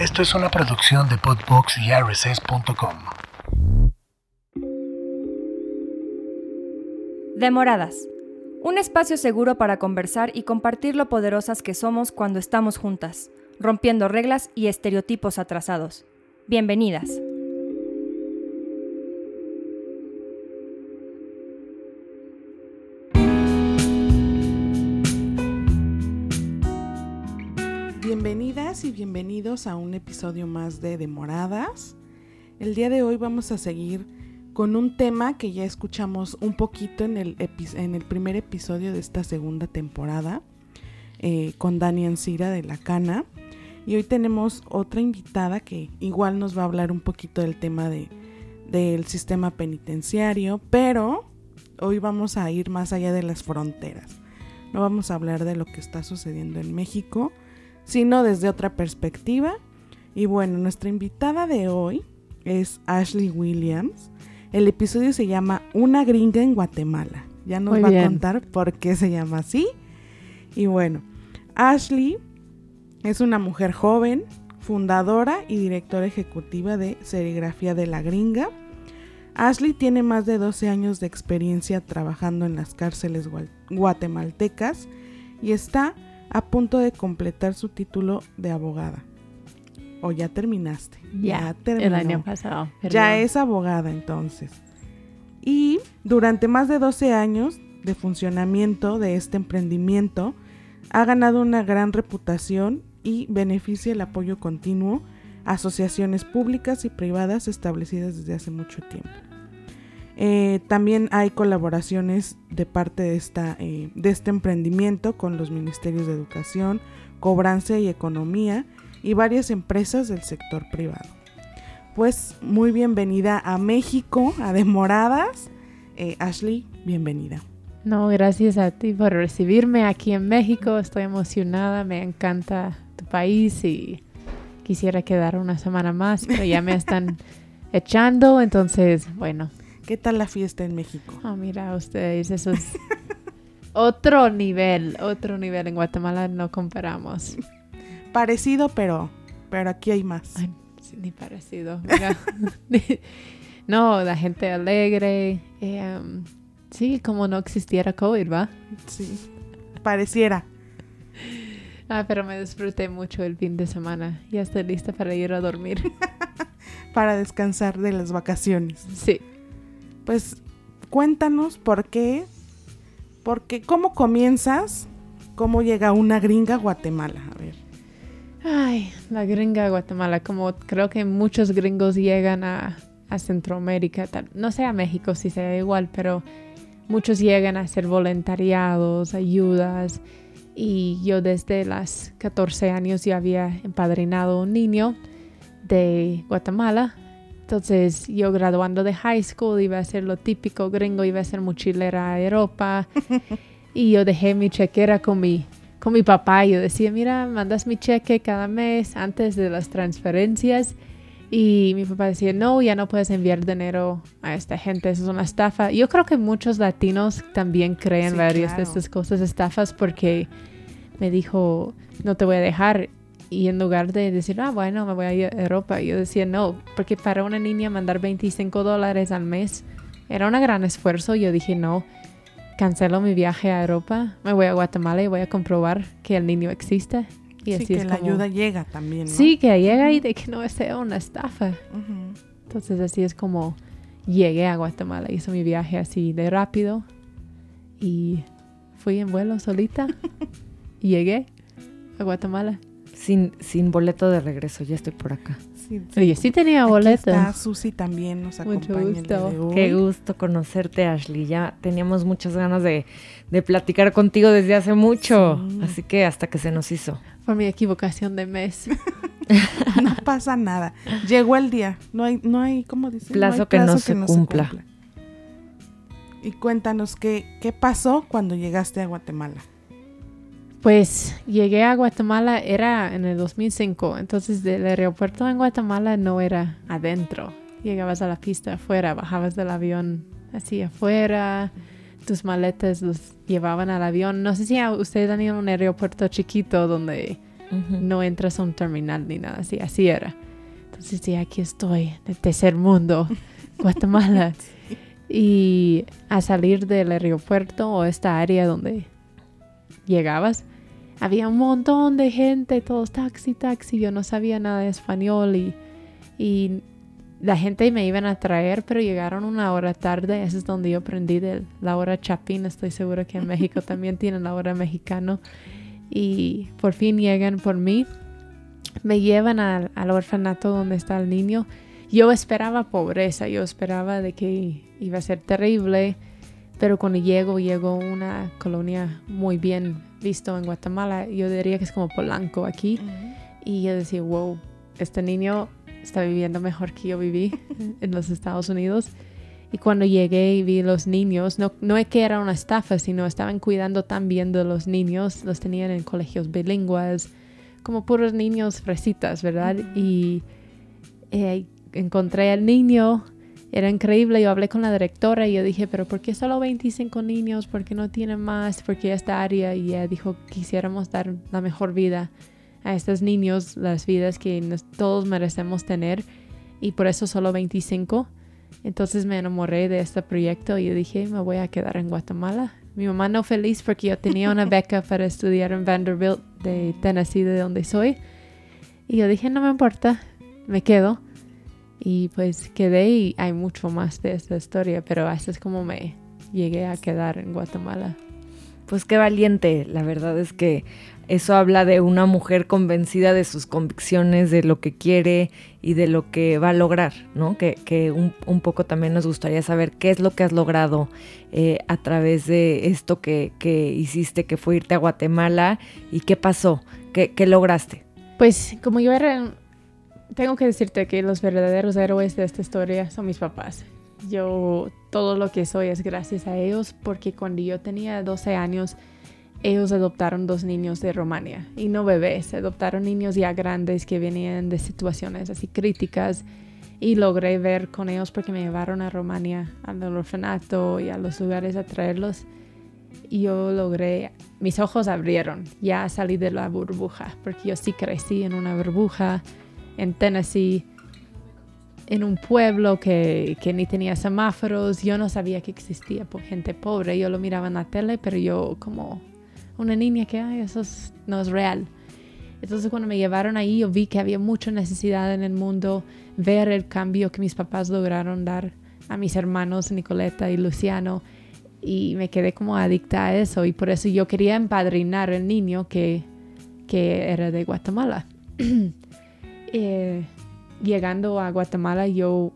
Esto es una producción de Podbox y RSS.com. Demoradas. Un espacio seguro para conversar y compartir lo poderosas que somos cuando estamos juntas, rompiendo reglas y estereotipos atrasados. Bienvenidas. Bienvenidos a un episodio más de Demoradas. El día de hoy vamos a seguir con un tema que ya escuchamos un poquito en el, primer episodio de esta segunda temporada eh, con Dani Ancira de La Cana. Y hoy tenemos otra invitada que igual nos va a hablar un poquito del tema de, del sistema penitenciario, pero hoy vamos a ir más allá de las fronteras. No vamos a hablar de lo que está sucediendo en México, sino desde otra perspectiva. Y bueno, nuestra invitada de hoy es Ashley Williams. El episodio se llama Una gringa en Guatemala. Ya nos va a contar por qué se llama así. Y bueno, Ashley es una mujer joven, fundadora y directora ejecutiva de Serigrafía de la Gringa. Ashley tiene más de 12 años de experiencia trabajando en las cárceles guatemaltecas y está a punto de completar su título de abogada. ¿O ya terminaste? Ya, terminó. el año pasado. Ya es abogada entonces. Y durante más de 12 años de funcionamiento de este emprendimiento, ha ganado una gran reputación y beneficia el apoyo continuo a asociaciones públicas y privadas establecidas desde hace mucho tiempo. Eh, también hay colaboraciones de parte de, esta, eh, de este emprendimiento con los ministerios de Educación, Cobranza y Economía y varias empresas del sector privado. Pues muy bienvenida a México, a Demoradas. Eh, Ashley, bienvenida. No, gracias a ti por recibirme aquí en México. Estoy emocionada, me encanta tu país y quisiera quedar una semana más, pero ya me están echando, entonces, bueno. ¿Qué tal la fiesta en México? Ah, mira, ustedes, eso es otro nivel, otro nivel. En Guatemala no comparamos. Parecido, pero, pero aquí hay más. ni parecido. no, la gente alegre. Em, Sí, como no existiera COVID, ¿va? Sí, pareciera. Ah, pero me disfruté mucho el fin de semana. Ya estoy lista para ir a dormir. para descansar de las vacaciones. Sí. Pues cuéntanos por qué, porque cómo comienzas, cómo llega una gringa a Guatemala. A ver. Ay, la gringa a Guatemala, como creo que muchos gringos llegan a, Centroamérica, no sé a México si sea igual, pero Muchos llegan a hacer voluntariados, ayudas, y yo desde las 14 años ya había empadrinado un niño de Guatemala. Entonces yo graduando de high school iba a ser lo típico gringo, iba a ser mochilera a Europa. y yo dejé mi chequera con mi, con mi papá. Yo decía, mira, mandas mi cheque cada mes antes de las transferencias. Y mi papá decía, no, ya no puedes enviar dinero a esta gente, eso es una estafa. Yo creo que muchos latinos también creen varias de estas cosas estafas porque me dijo, no te voy a dejar. Y en lugar de decir, ah, bueno, me voy a ir a Europa, yo decía, no, porque para una niña mandar 25 dólares al mes era un gran esfuerzo. Yo dije, no, cancelo mi viaje a Europa, me voy a Guatemala y voy a comprobar que el niño existe. Y sí, que la ayuda llega también. ¿no? Sí, que llega y de que no sea una estafa. Entonces así es como llegué a Guatemala. Hice mi viaje así de rápido y fui en vuelo solita y llegué a Guatemala. Sin, sin boleto de regreso, ya estoy por acá. Sí, Oye, sí tenía boleto. Aquí está Susi también nos acompaña. Mucho gusto. Qué gusto conocerte, Ashley. Ya teníamos muchas ganas de, de platicar contigo desde hace mucho. Así que hasta que se nos hizo. Por mi equivocación de mes. no pasa nada. Llegó el día. No hay, no hay, ¿cómo dice? Plazo, que, no, se, cumpla. Y cuéntanos qué, qué pasó cuando llegaste a Guatemala. Pues llegué a Guatemala, era en el 2005, entonces del aeropuerto en Guatemala no era adentro. Llegabas a la pista afuera, bajabas del avión así afuera, tus maletas los llevaban al avión. No sé si ustedes han ido a un aeropuerto chiquito donde no entras a un terminal ni nada así, así era. Entonces, sí, aquí estoy, en el tercer mundo, Guatemala. Y a salir del aeropuerto o esta área donde llegabas, había un montón de gente, todos taxi, taxi. Yo no sabía nada de español y, y la gente me iban a traer, pero llegaron una hora tarde. Eso es donde yo aprendí de la hora chapín. Estoy segura que en México también tienen la hora mexicano. Y por fin llegan por mí. Me llevan al, al orfanato donde está el niño. Yo esperaba pobreza, yo esperaba de que iba a ser terrible, pero cuando llego, llego a una colonia muy bien visto en Guatemala. Yo diría que es como Polanco aquí. Y yo decía, wow, este niño está viviendo mejor que yo viví en los Estados Unidos. Y cuando llegué y vi los niños, no, no es que era una estafa, sino estaban cuidando tan bien de los niños, los tenían en colegios bilingües, como puros niños fresitas, ¿verdad? Y eh, encontré al niño, era increíble, yo hablé con la directora y yo dije, pero ¿por qué solo 25 niños? ¿Por qué no tienen más? ¿Por qué esta área? Y ella dijo, quisiéramos dar la mejor vida a estos niños, las vidas que todos merecemos tener y por eso solo 25. Entonces me enamoré de este proyecto y yo dije, me voy a quedar en Guatemala. Mi mamá no feliz porque yo tenía una beca para estudiar en Vanderbilt de Tennessee, de donde soy. Y yo dije, no me importa, me quedo. Y pues quedé y hay mucho más de esta historia, pero así es como me llegué a quedar en Guatemala. Pues qué valiente, la verdad es que eso habla de una mujer convencida de sus convicciones, de lo que quiere y de lo que va a lograr, ¿no? Que, un, poco también nos gustaría saber qué es lo que has logrado eh, a través de esto que, hiciste, que fue irte a Guatemala y qué pasó, qué, qué lograste. Pues como yo era tengo que decirte que los verdaderos héroes de esta historia son mis papás. Yo todo lo que soy es gracias a ellos porque cuando yo tenía 12 años ellos adoptaron dos niños de Rumania y no bebés, adoptaron niños ya grandes que venían de situaciones así críticas y logré ver con ellos porque me llevaron a Rumania al orfanato y a los lugares a traerlos y yo logré, mis ojos abrieron, ya salí de la burbuja porque yo sí crecí en una burbuja en Tennessee, en un pueblo que, que, ni tenía semáforos. Yo no sabía que existía por gente pobre. Yo lo miraba en la tele, pero yo como una niña que, ay, eso no es real. Entonces cuando me llevaron ahí, yo vi que había mucha necesidad en el mundo, ver el cambio que mis papás lograron dar a mis hermanos Nicoleta y Luciano. Y me quedé como adicta a eso y por eso yo quería empadrinar al niño que, que era de Guatemala. Eh, llegando a Guatemala yo,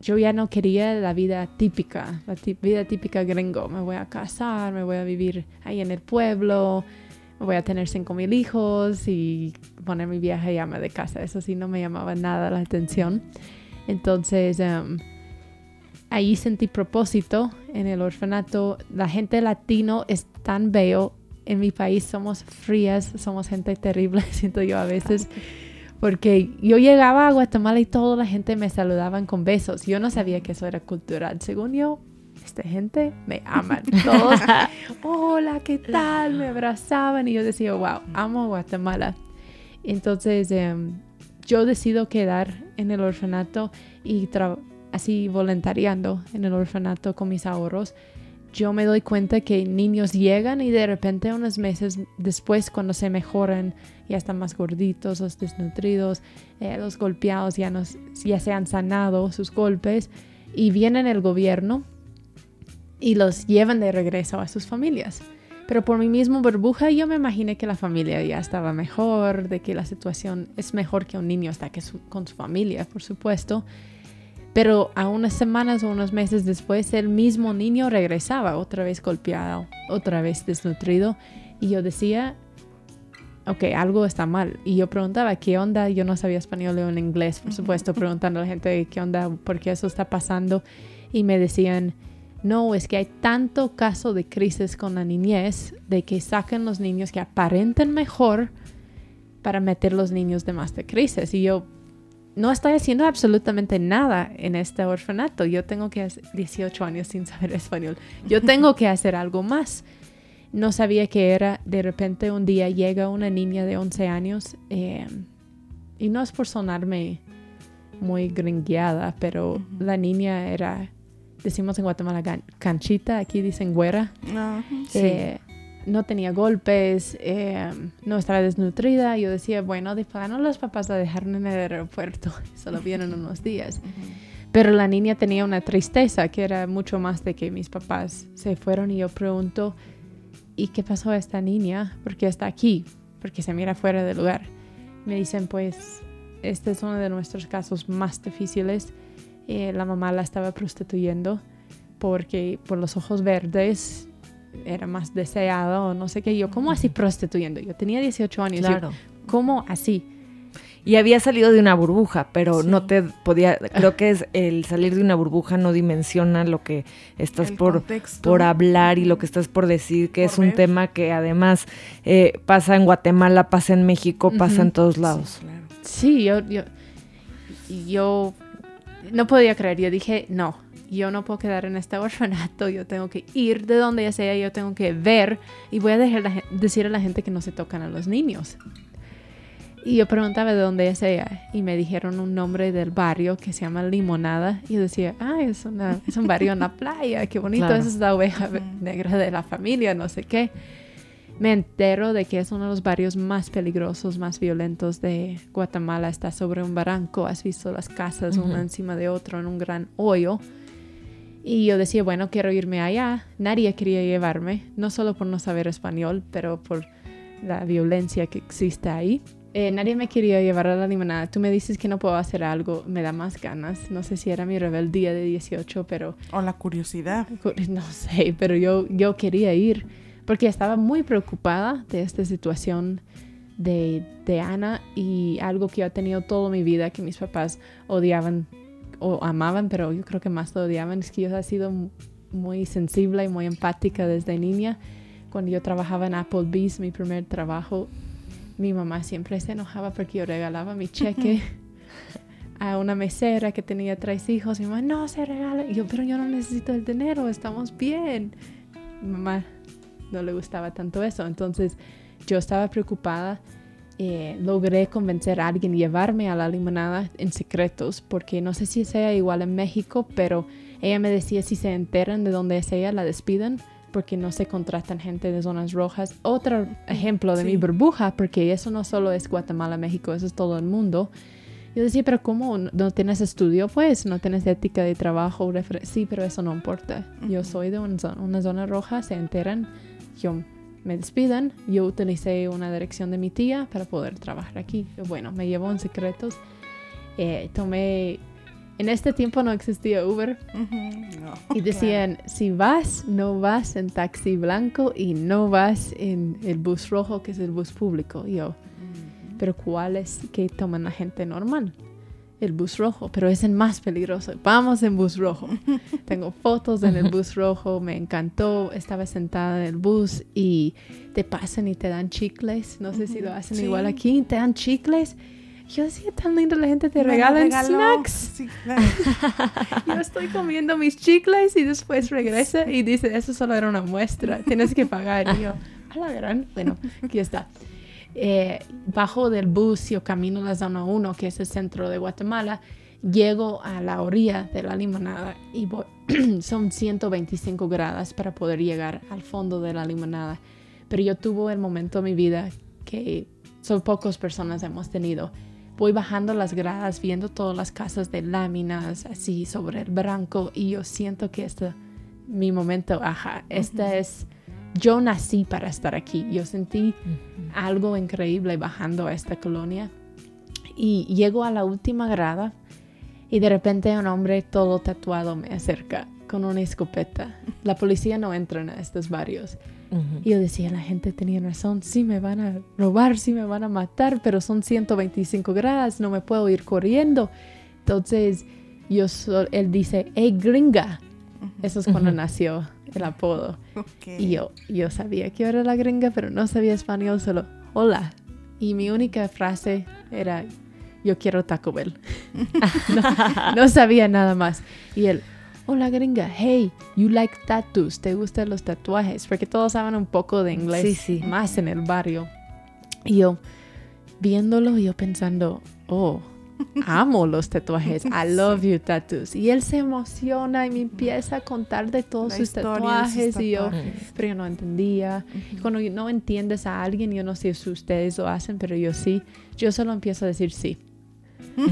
yo ya no quería la vida típica, la vida típica gringo. Me voy a casar, me voy a vivir ahí en el pueblo, me voy a tener cinco mil hijos y poner mi viaje llama de casa. Eso sí no me llamaba nada la atención. Entonces em, ahí sentí propósito en el orfanato. La gente latino es tan bello. En mi país somos frías, somos gente terrible, siento yo a veces. Porque yo llegaba a Guatemala y toda la gente me saludaban con besos. Yo no sabía que eso era cultural. Según yo, esta gente me aman. Todos, hola, ¿qué tal? Me abrazaban y yo decía, wow, amo Guatemala. Entonces, em, yo decido quedar en el orfanato y así voluntariando en el orfanato con mis ahorros yo me doy cuenta que niños llegan y de repente unos meses después cuando se mejoran ya están más gorditos, los desnutridos, eh, los golpeados ya, nos, ya se han sanado sus golpes y vienen el gobierno y los llevan de regreso a sus familias. Pero por mi mismo burbuja yo me imaginé que la familia ya estaba mejor, de que la situación es mejor que un niño está que con su familia, por supuesto. Pero a unas semanas o unos meses después, el mismo niño regresaba otra vez golpeado, otra vez desnutrido. Y yo decía, ok, algo está mal. Y yo preguntaba, ¿qué onda? Yo no sabía español o en inglés, por supuesto, preguntando a la gente, ¿qué onda? ¿Por qué eso está pasando? Y me decían, no, es que hay tanto caso de crisis con la niñez de que sacan los niños que aparenten mejor para meter los niños de más de crisis. Y yo, no estoy haciendo absolutamente nada en este orfanato. Yo tengo que hacer 18 años sin saber español. Yo tengo que hacer algo más. no sabía qué era. De repente un día llega una niña de 11 años eh, y no es por sonarme muy gringueada, pero la niña era, decimos en Guatemala, canchita, aquí dicen güera. Ajá. Eh, no tenía golpes, eh, no estaba desnutrida. Yo decía, bueno, de los papás la dejaron en el aeropuerto, solo vienen unos días. Pero la niña tenía una tristeza que era mucho más de que mis papás se fueron y yo pregunto, ¿y qué pasó a esta niña? ¿Por qué está aquí? Porque se mira fuera del lugar. Me dicen, pues, este es uno de nuestros casos más difíciles. Eh, la mamá la estaba prostituyendo porque por los ojos verdes era más deseada o no sé qué. Yo, ¿cómo así prostituyendo? Yo tenía 18 años. Yo, Claro. ¿Cómo así? Y había salido de una burbuja, pero Sí. no te podía. Creo que es el salir de una burbuja no dimensiona lo que estás El por, contexto. por hablar y lo que estás por decir, que Por es un tema que además eh, pasa en Guatemala, pasa en México, pasa en todos Sí, lados. claro. Sí, yo, yo, yo no podía creer. Yo dije, no, yo no puedo quedar en este orfanato. Yo tengo que ir de donde ya sea. Yo tengo que ver y voy a dejar la decir a la gente que no se tocan a los niños. Y yo preguntaba de dónde ya sea y me dijeron un nombre del barrio que se llama Limonada. Y yo decía, ah, es, una, es un barrio en la playa, qué bonito, Claro. esa es la oveja negra de la familia, no sé qué. Me entero de que es uno de los barrios más peligrosos, más violentos de Guatemala. Está sobre un barranco, has visto las casas Ujú. una encima de otra en un gran hoyo. Y yo decía, bueno, quiero irme allá. Nadie quería llevarme, no solo por no saber español, pero por la violencia que existe ahí. Eh, nadie me quería llevar a la limonada. Tú me dices que no puedo hacer algo, me da más ganas. No sé si era mi rebeldía de 18, pero O la curiosidad. no sé, pero yo, yo quería ir porque estaba muy preocupada de esta situación de, de Ana y algo que yo he tenido toda mi vida que mis papás odiaban o amaban, pero yo creo que más lo odiaban, es que yo he sido muy sensible y muy empática desde niña. Cuando yo trabajaba en Applebee's, mi primer trabajo, mi mamá siempre se enojaba porque yo regalaba mi cheque a una mesera que tenía tres hijos. Mi mamá, no se regala. Y yo, pero yo no necesito el dinero, estamos bien. Mi mamá no le gustaba tanto eso. Entonces yo estaba preocupada. Eh, logré convencer a alguien llevarme a la limonada en secretos, porque no sé si sea igual en México, pero ella me decía si se enteran de dónde es ella, la despiden, porque no se contratan gente de zonas rojas. Otro ejemplo de mi Sí. burbuja, porque eso no solo es Guatemala, México, eso es todo el mundo. Yo decía, pero ¿cómo? ¿No tienes estudio? Pues, ¿no tienes ética de trabajo? Sí, pero eso no importa. Yo Ujú. soy de una zona, una zona roja, se enteran, yo me despidan. Yo utilicé una dirección de mi tía para poder trabajar aquí. Bueno, me llevó en secretos. Eh, tomé... En este tiempo no existía Uber no, y decían, si vas, no vas en taxi blanco y no vas en el bus rojo, que es el bus público. Y yo, claro. Ujú. pero ¿cuál es que toman la gente normal? El bus rojo, pero es el más peligroso. Vamos en bus rojo. Tengo fotos en el bus rojo, me encantó. Estaba sentada en el bus y te pasan y te dan chicles. No sé si lo hacen Sí. igual aquí, te dan chicles. Yo decía, tan lindo, la gente te Me la regalan regaló. snacks. Sí, claro. Yo estoy comiendo mis chicles y después regresa y dice, eso solo era una muestra, tienes que pagar. Y yo, a la gran, bueno, aquí está. Eh, bajo del bus, yo camino la zona 1, que es el centro de Guatemala, llego a la orilla de la limonada y voy- son 125 grados para poder llegar al fondo de la limonada. Pero yo tuve el momento de mi vida que son pocas personas hemos tenido. Voy bajando las gradas, viendo todas las casas de láminas así sobre el barranco y yo siento que este mi momento, ajá, esta es, yo nací para estar aquí. Yo sentí algo increíble bajando a esta colonia y llego a la última grada y de repente un hombre todo tatuado me acerca con una escopeta. La policía no entra en estos barrios. Y yo decía, la gente tenía razón, sí me van a robar, sí me van a matar, pero son 125 grados, no me puedo ir corriendo. Entonces, yo so- él dice, hey gringa. Eso es cuando Ujú. nació el apodo. Ok. Y yo, yo sabía que era la gringa, pero no sabía español, solo hola. Y mi única frase era, yo quiero Taco Bell. no, no sabía nada más. Y él, hola gringa, hey, you like tattoos, ¿te gustan los tatuajes? Porque todos saben un poco de inglés, Sí, sí. más en el barrio. Y yo, viéndolo, yo pensando, oh, amo los tatuajes, I love you tattoos. Y él se emociona y me empieza a contar de todos sus de sus tatuajes y yo, tatuajes. pero yo no entendía. Cuando no entiendes a alguien, yo no sé si ustedes lo hacen, pero yo sí, yo solo empiezo a decir sí.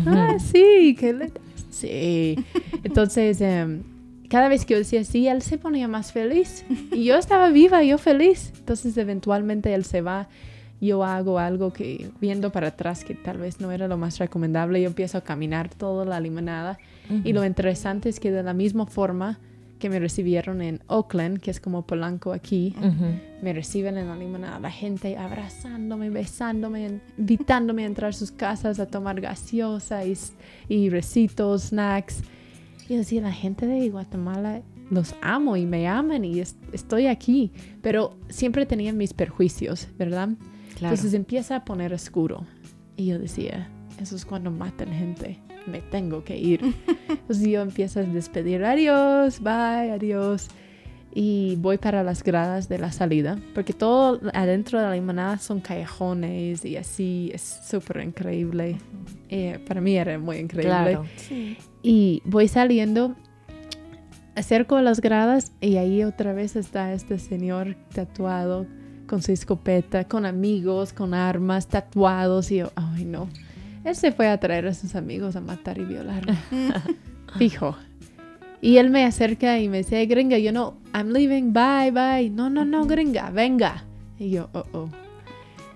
Ah, sí, que le Sí. Entonces, em, cada vez que yo decía sí, él se ponía más feliz. Y yo estaba viva, yo feliz. Entonces, eventualmente él se va. Yo hago algo que, viendo para atrás, que tal vez no era lo más recomendable, yo empiezo a caminar toda la limonada. Y lo interesante es que de la misma forma que me recibieron en Oakland, que es como Polanco aquí, me reciben en la limonada, la gente abrazándome, besándome, invitándome a entrar a sus casas a tomar gaseosa y, y recitos, snacks. Y yo decía, la gente de Guatemala los amo y me aman y es- estoy aquí, pero siempre tenían mis perjuicios, ¿verdad? Claro. Entonces empieza a poner oscuro. Y yo decía, eso es cuando matan gente. Me tengo que ir. Entonces yo empiezo a despedir. Adiós, bye, adiós. Y voy para las gradas de la salida. Porque todo adentro de la limonada son callejones y así. Es súper increíble. Eh, para mí era muy increíble. Claro. Sí. Y voy saliendo, acerco a las gradas y ahí otra vez está este señor tatuado con su escopeta, con amigos, con armas, tatuados. Y yo, ay no. Él se fue a traer a sus amigos a matar y violarme. Fijo. Y él me acerca y me dice, "Hey, gringa, yo no, I'm leaving, bye, bye. No, no, no, gringa, venga. Y yo, oh, oh.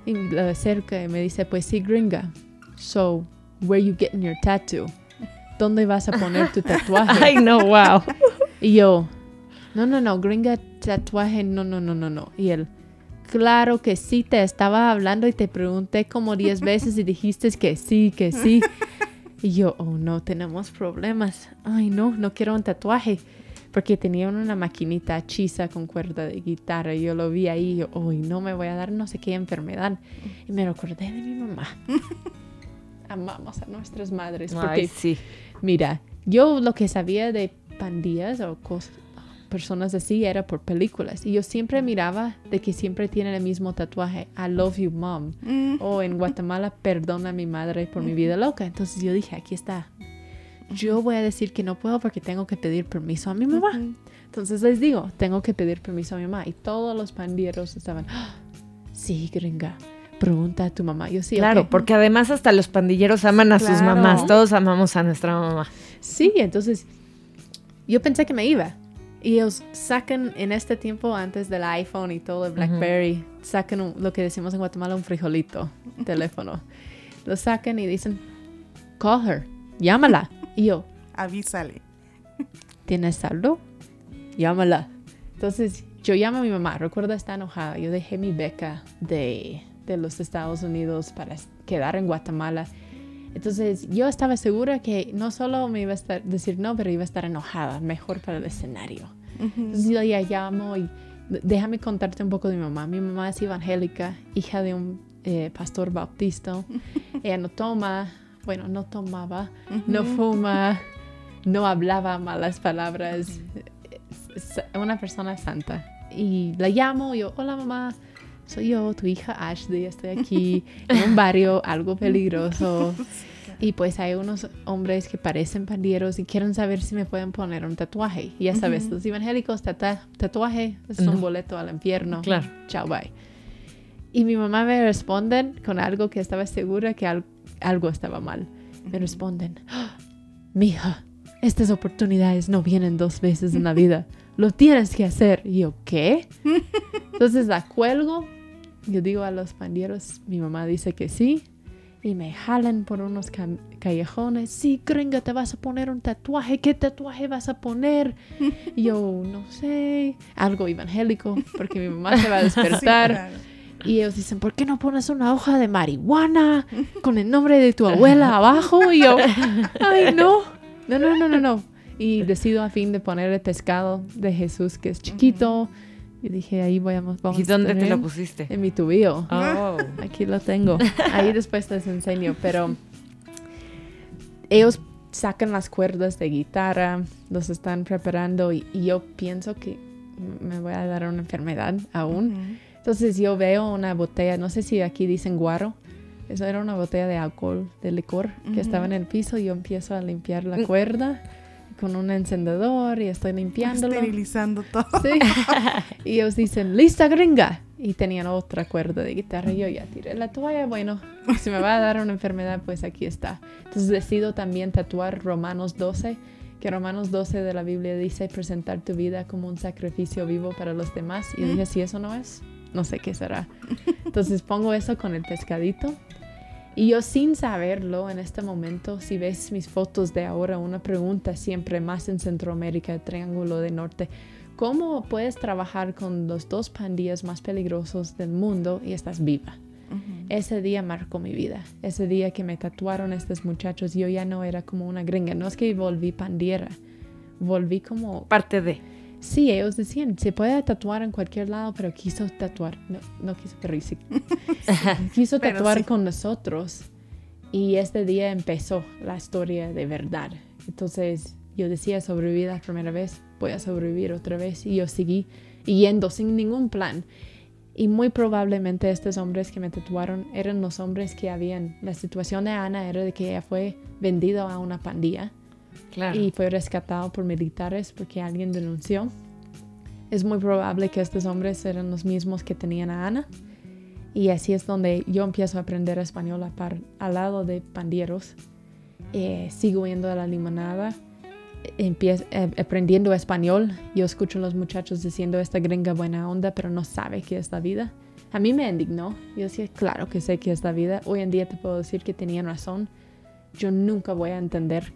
Y lo acerca y me dice, pues sí, gringa. So, where you getting your tattoo? ¿Dónde vas a poner tu tatuaje? Ay, no, wow. Y yo, no, no, no, gringa, tatuaje, no, no, no, no, no. Y él, claro que sí, te estaba hablando y te pregunté como 10 veces y dijiste que sí, que sí. Y yo, oh no, tenemos problemas. Ay, no, no quiero un tatuaje. Porque tenían una maquinita hechiza con cuerda de guitarra. Y yo lo vi ahí y yo, uy, no me voy a dar no sé qué enfermedad. Y me recordé de mi mamá. Amamos a nuestras madres. Porque Ay, sí. Mira, yo lo que sabía de pandillas o cos- personas así era por películas. Y yo siempre miraba de que siempre tienen el mismo tatuaje, I love you mom. Mm. O en Guatemala, perdona a mi madre por mi vida loca. Entonces yo dije, aquí está. Yo voy a decir que no puedo porque tengo que pedir permiso a mi mamá. Entonces les digo, tengo que pedir permiso a mi mamá. Y todos los pandilleros estaban, "Ah, sí, gringa, pregunta a tu mamá. Yo sí, Claro, ok". porque además hasta los pandilleros aman a sus Claro. mamás. Todos amamos a nuestra mamá. Sí, entonces yo pensé que me iba. Y ellos sacan en este tiempo, antes del iPhone y todo el Blackberry, sacan un- lo que decimos en Guatemala un frijolito, teléfono. Lo sacan y dicen, call her, llámala. Y yo, Avísale. ¿tienes saldo? Llámala. Entonces yo llamo a mi mamá, recuerda, está enojada. Yo dejé mi beca de, de los Estados Unidos para quedar en Guatemala. Entonces yo estaba segura que no solo me iba a estar, decir no, pero iba a estar enojada, mejor para el escenario. Entonces yo ya llamo y déjame contarte un poco de mi mamá. Mi mamá es evangélica, hija de un eh, pastor bautista. Ella no toma, bueno, no tomaba, no fuma, no hablaba malas palabras. Es una persona santa. Y la llamo, yo, hola mamá, soy yo, tu hija Ashley, estoy aquí en un barrio algo peligroso. Y pues hay unos hombres que parecen pandilleros y quieren saber si me pueden poner un tatuaje. Y ya sabes, los evangélicos, tata- tatuaje es un No. boleto al infierno. Claro. Chao, bye. Y mi mamá me responden con algo que estaba segura que al- algo estaba mal. Me responden, "Ah, mija, estas oportunidades no vienen dos veces en la vida. Lo tienes que hacer. Y yo, ¿qué? Entonces la cuelgo. Yo digo a los pandilleros, mi mamá dice que sí. Y me jalan por unos callejones. Sí, gringa, te vas a poner un tatuaje. ¿Qué tatuaje vas a poner? Y yo, no sé. Algo evangélico, porque mi mamá se va a Sí, despertar. claro. Y ellos dicen, ¿por qué no pones una hoja de marihuana con el nombre de tu abuela abajo? Y yo, ay, no. No, no, no, no, no. Y decido a fin de poner el pescado de Jesús, que es chiquito. Y dije, ahí voy a, vamos ¿Y a dónde te lo pusiste? En mi tubillo. Oh. Aquí lo tengo. Ahí después les enseño. Pero ellos sacan las cuerdas de guitarra, los están preparando y, y yo pienso que me voy a dar una enfermedad aún. Entonces yo veo una botella, no sé si aquí dicen guaro, eso era una botella de alcohol, de licor, que estaba en el piso y yo empiezo a limpiar la Mm. cuerda con un encendedor y estoy limpiándolo. Esterilizando todo. Sí. y ellos dicen, lista gringa. Y tenían otra cuerda de guitarra y yo ya tiré la toalla. Bueno, si me va a dar una enfermedad, pues aquí está. Entonces decido también tatuar Romanos 12, que Romanos 12 de la Biblia dice presentar tu vida como un sacrificio vivo para los demás. Y dije, si eso no es, no sé qué será. Entonces pongo eso con el pescadito. Y yo sin saberlo en este momento, si ves mis fotos de ahora, una pregunta siempre más en Centroamérica, Triángulo de Norte, ¿cómo puedes trabajar con los dos pandillas más peligrosos del mundo y estás viva? Ese día marcó mi vida. Ese día que me tatuaron estos muchachos, yo ya no era como una gringa. No es que volví pandiera, volví como Parte de. Sí, ellos decían, se puede tatuar en cualquier lado, pero quiso tatuar, no, no quiso, pero sí. quiso tatuar sí. con nosotros. Y este día empezó la historia de verdad. Entonces yo decía, sobreviví la primera vez, voy a sobrevivir otra vez. Y yo seguí yendo sin ningún plan. Y muy probablemente estos hombres que me tatuaron eran los hombres que habían... La situación de Ana era de que ella fue vendida a una pandilla Y fue rescatado por militares porque alguien denunció. Es muy probable que estos hombres eran los mismos que tenían a Ana. Y así es donde yo empiezo a aprender español al lado de pandilleros. Eh, sigo yendo a la limonada, empiezo, eh, aprendiendo español. Yo escucho a los muchachos diciendo esta gringa buena onda, pero no sabe qué es la vida. A mí me indignó. Yo decía, claro que sé qué es la vida. Hoy en día te puedo decir que tenían razón. Yo nunca voy a entender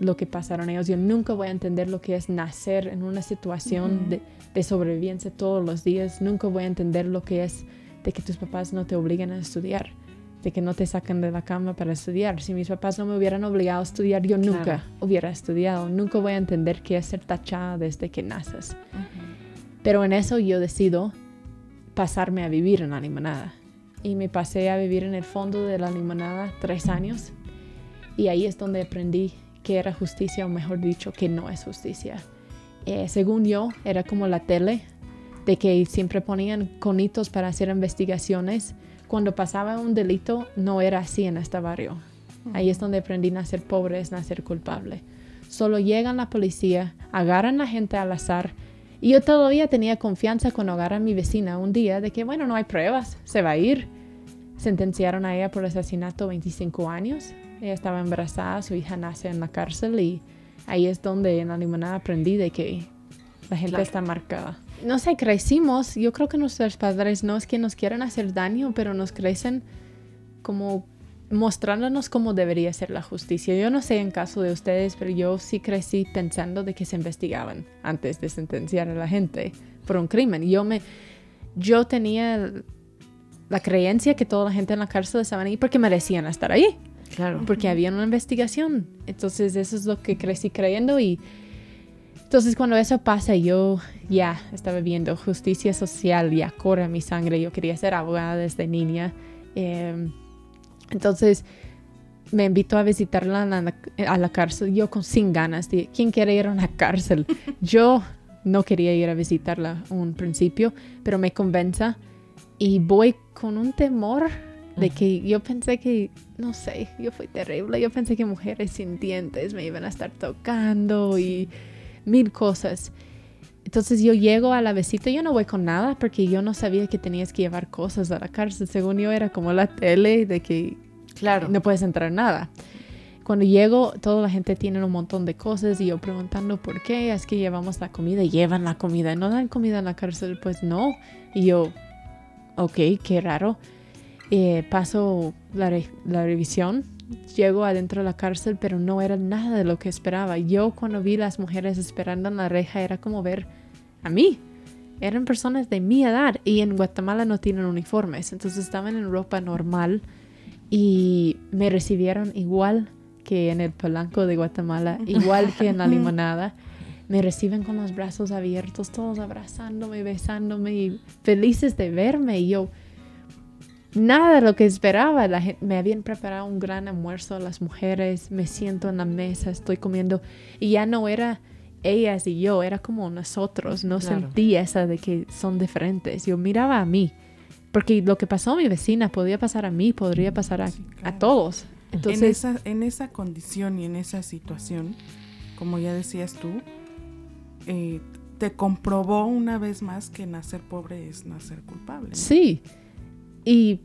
lo que pasaron ellos. Yo nunca voy a entender lo que es nacer en una situación de, de sobrevivencia todos los días. Nunca voy a entender lo que es de que tus papás no te obligan a estudiar, de que no te sacan de la cama para estudiar. Si mis papás no me hubieran obligado a estudiar, yo nunca Claro. hubiera estudiado. Nunca voy a entender qué es ser tachada desde que naces. Pero en eso yo decido pasarme a vivir en la limonada. Y me pasé a vivir en el fondo de la limonada tres años. Y ahí es donde aprendí que era justicia, o mejor dicho, que no es justicia. Eh, según yo, era como la tele, de que siempre ponían conitos para hacer investigaciones. Cuando pasaba un delito, no era así en este barrio. Ahí es donde aprendí a ser pobre, es nacer culpable. Solo llegan la policía, agarran a la gente al azar. Y yo todavía tenía confianza cuando agarran a mi vecina un día de que, bueno, no hay pruebas, se va a ir. Sentenciaron a ella por asesinato 25 años. Ella estaba embarazada, su hija nace en la cárcel y ahí es donde en la limonada aprendí de que la gente Claro. está marcada. No sé, crecimos. Yo creo que nuestros padres no es que nos quieran hacer daño, pero nos crecen como mostrándonos cómo debería ser la justicia. Yo no sé en caso de ustedes, pero yo sí crecí pensando de que se investigaban antes de sentenciar a la gente por un crimen. Yo me, yo tenía la creencia que toda la gente en la cárcel estaban ahí porque merecían estar ahí Claro. porque había una investigación. Entonces eso es lo que crecí creyendo y entonces cuando eso pasa yo ya estaba viendo justicia social, ya corre mi sangre, yo quería ser abogada desde niña. Eh, entonces me invitó a visitarla a la, a la cárcel, yo con, sin ganas de, ¿quién quiere ir a una cárcel? Yo no quería ir a visitarla a un principio, pero me convenza y voy con un temor de que yo pensé que, no sé, yo fui terrible, yo pensé que mujeres sin dientes me iban a estar tocando y mil cosas. Entonces yo llego a la visita, yo no voy con nada porque yo no sabía que tenías que llevar cosas a la cárcel. Según yo era como la tele de que Claro. no puedes entrar nada. Cuando llego, toda la gente tiene un montón de cosas y yo preguntando por qué, es que llevamos la comida, llevan la comida, no dan comida en la cárcel, pues no. Y yo, ok, qué raro. Eh, paso la, re- la revisión, llego adentro de la cárcel, pero no era nada de lo que esperaba. Yo cuando vi las mujeres esperando en la reja era como ver a mí. Eran personas de mi edad y en Guatemala no tienen uniformes, entonces estaban en ropa normal y me recibieron igual que en el Polanco de Guatemala, igual que en la limonada. Me reciben con los brazos abiertos, todos abrazándome, besándome y felices de verme. Y yo, nada de lo que esperaba. La gente, me habían preparado un gran almuerzo las mujeres, me siento en la mesa, estoy comiendo y ya no era ellas y yo, era como nosotros, no Claro. sentí esa de que son diferentes. Yo miraba a mí, porque lo que pasó a mi vecina podía pasar a mí, podría pasar a, a claro. todos. en, Entonces, esa, en esa condición y en esa situación, como ya decías tú, eh, te comprobó una vez más que nacer pobre es nacer culpable. ¿no? Sí. Y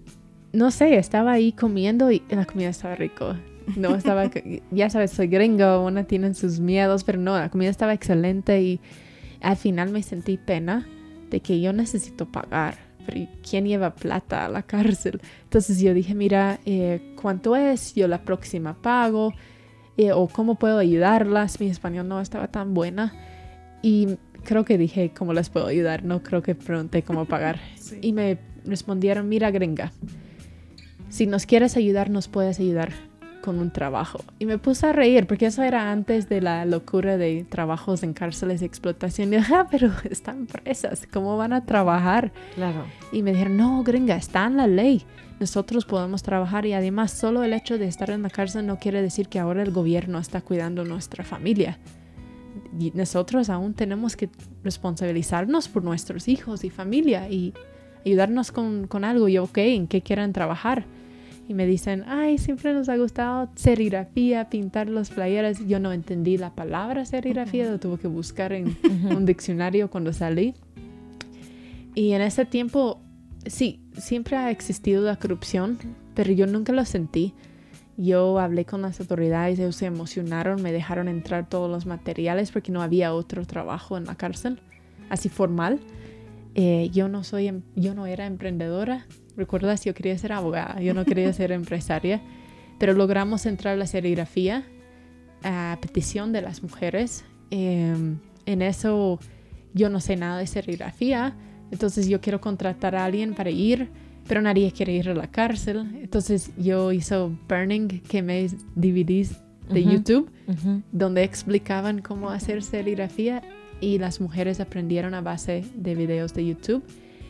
no sé, estaba ahí comiendo y la comida estaba rico. No estaba, ya sabes, soy gringo, una tiene sus miedos, pero no, la comida estaba excelente y al final me sentí pena de que yo necesito pagar. Pero ¿y ¿quién lleva plata a la cárcel? Entonces yo dije, mira, eh, ¿cuánto es? Yo la próxima pago. Eh, o cómo puedo ayudarlas. Mi español no estaba tan buena. Y creo que dije, ¿cómo les puedo ayudar? No creo que pregunté cómo pagar. Sí. Y me respondieron, mira gringa, si nos quieres ayudar, nos puedes ayudar con un trabajo. Y me puse a reír porque eso era antes de la locura de trabajos en cárceles de explotación. Y dije, ah, pero están presas, ¿cómo van a trabajar? Claro. Y me dijeron, no, gringa, está en la ley. Nosotros podemos trabajar y además solo el hecho de estar en la cárcel no quiere decir que ahora el gobierno está cuidando nuestra familia. Nosotros aún tenemos que responsabilizarnos por nuestros hijos y familia y ayudarnos con, con algo. Y ok, ¿en qué quieran trabajar? Y me dicen, ay, siempre nos ha gustado serigrafía, pintar las playeras. Yo no entendí la palabra serigrafía, lo tuve que buscar en un diccionario cuando salí. Y en ese tiempo, sí, siempre ha existido la corrupción, pero yo nunca lo sentí. Yo hablé con las autoridades, ellos se emocionaron, me dejaron entrar todos los materiales porque no había otro trabajo en la cárcel, así formal. Eh, yo no soy, em- yo no era emprendedora. Recuerdas, yo quería ser abogada, yo no quería ser empresaria, pero logramos entrar a la serigrafía a petición de las mujeres. Eh, en eso yo no sé nada de serigrafía, entonces yo quiero contratar a alguien para ir, pero nadie quiere ir a la cárcel. Entonces yo hizo Burning, quemé DVDs de Ujú. YouTube Ujú. donde explicaban cómo hacer serigrafía y las mujeres aprendieron a base de videos de YouTube.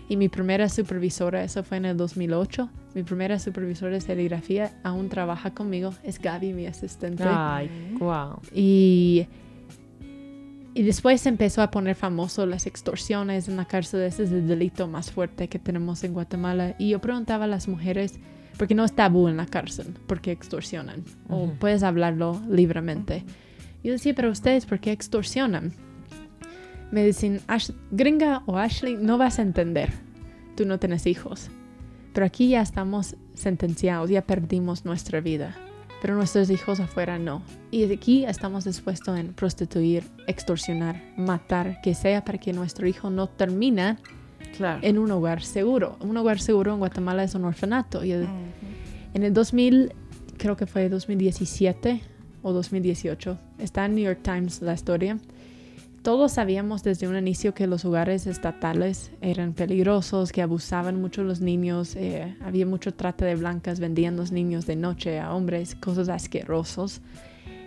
Y mi primera supervisora, eso fue en el 2008, mi primera supervisora de serigrafía aún trabaja conmigo, es Gaby, mi asistente. Ay, wow. Y, y después empezó a poner famoso las extorsiones en la cárcel. Ese es el delito más fuerte que tenemos en Guatemala. Y yo preguntaba a las mujeres, porque no es tabú en la cárcel, porque extorsionan. O puedes hablarlo libremente. Yo decía, pero ustedes, ¿por qué extorsionan? Me dicen, "Ash- gringa o Ashley, no vas a entender. Tú no tienes hijos. Pero aquí ya estamos sentenciados, ya perdimos nuestra vida pero nuestros hijos afuera no. Y aquí estamos dispuestos en prostituir, extorsionar, matar, que sea para que nuestro hijo no termine Claro. en un hogar seguro. Un hogar seguro en Guatemala es un orfanato. Y en el 2000, creo que fue 2017 o 2018, está en New York Times la historia. Todos sabíamos desde un inicio que los hogares estatales eran peligrosos, que abusaban mucho los niños, eh, había mucho trata de blancas vendiendo los niños de noche a hombres, cosas asquerosos.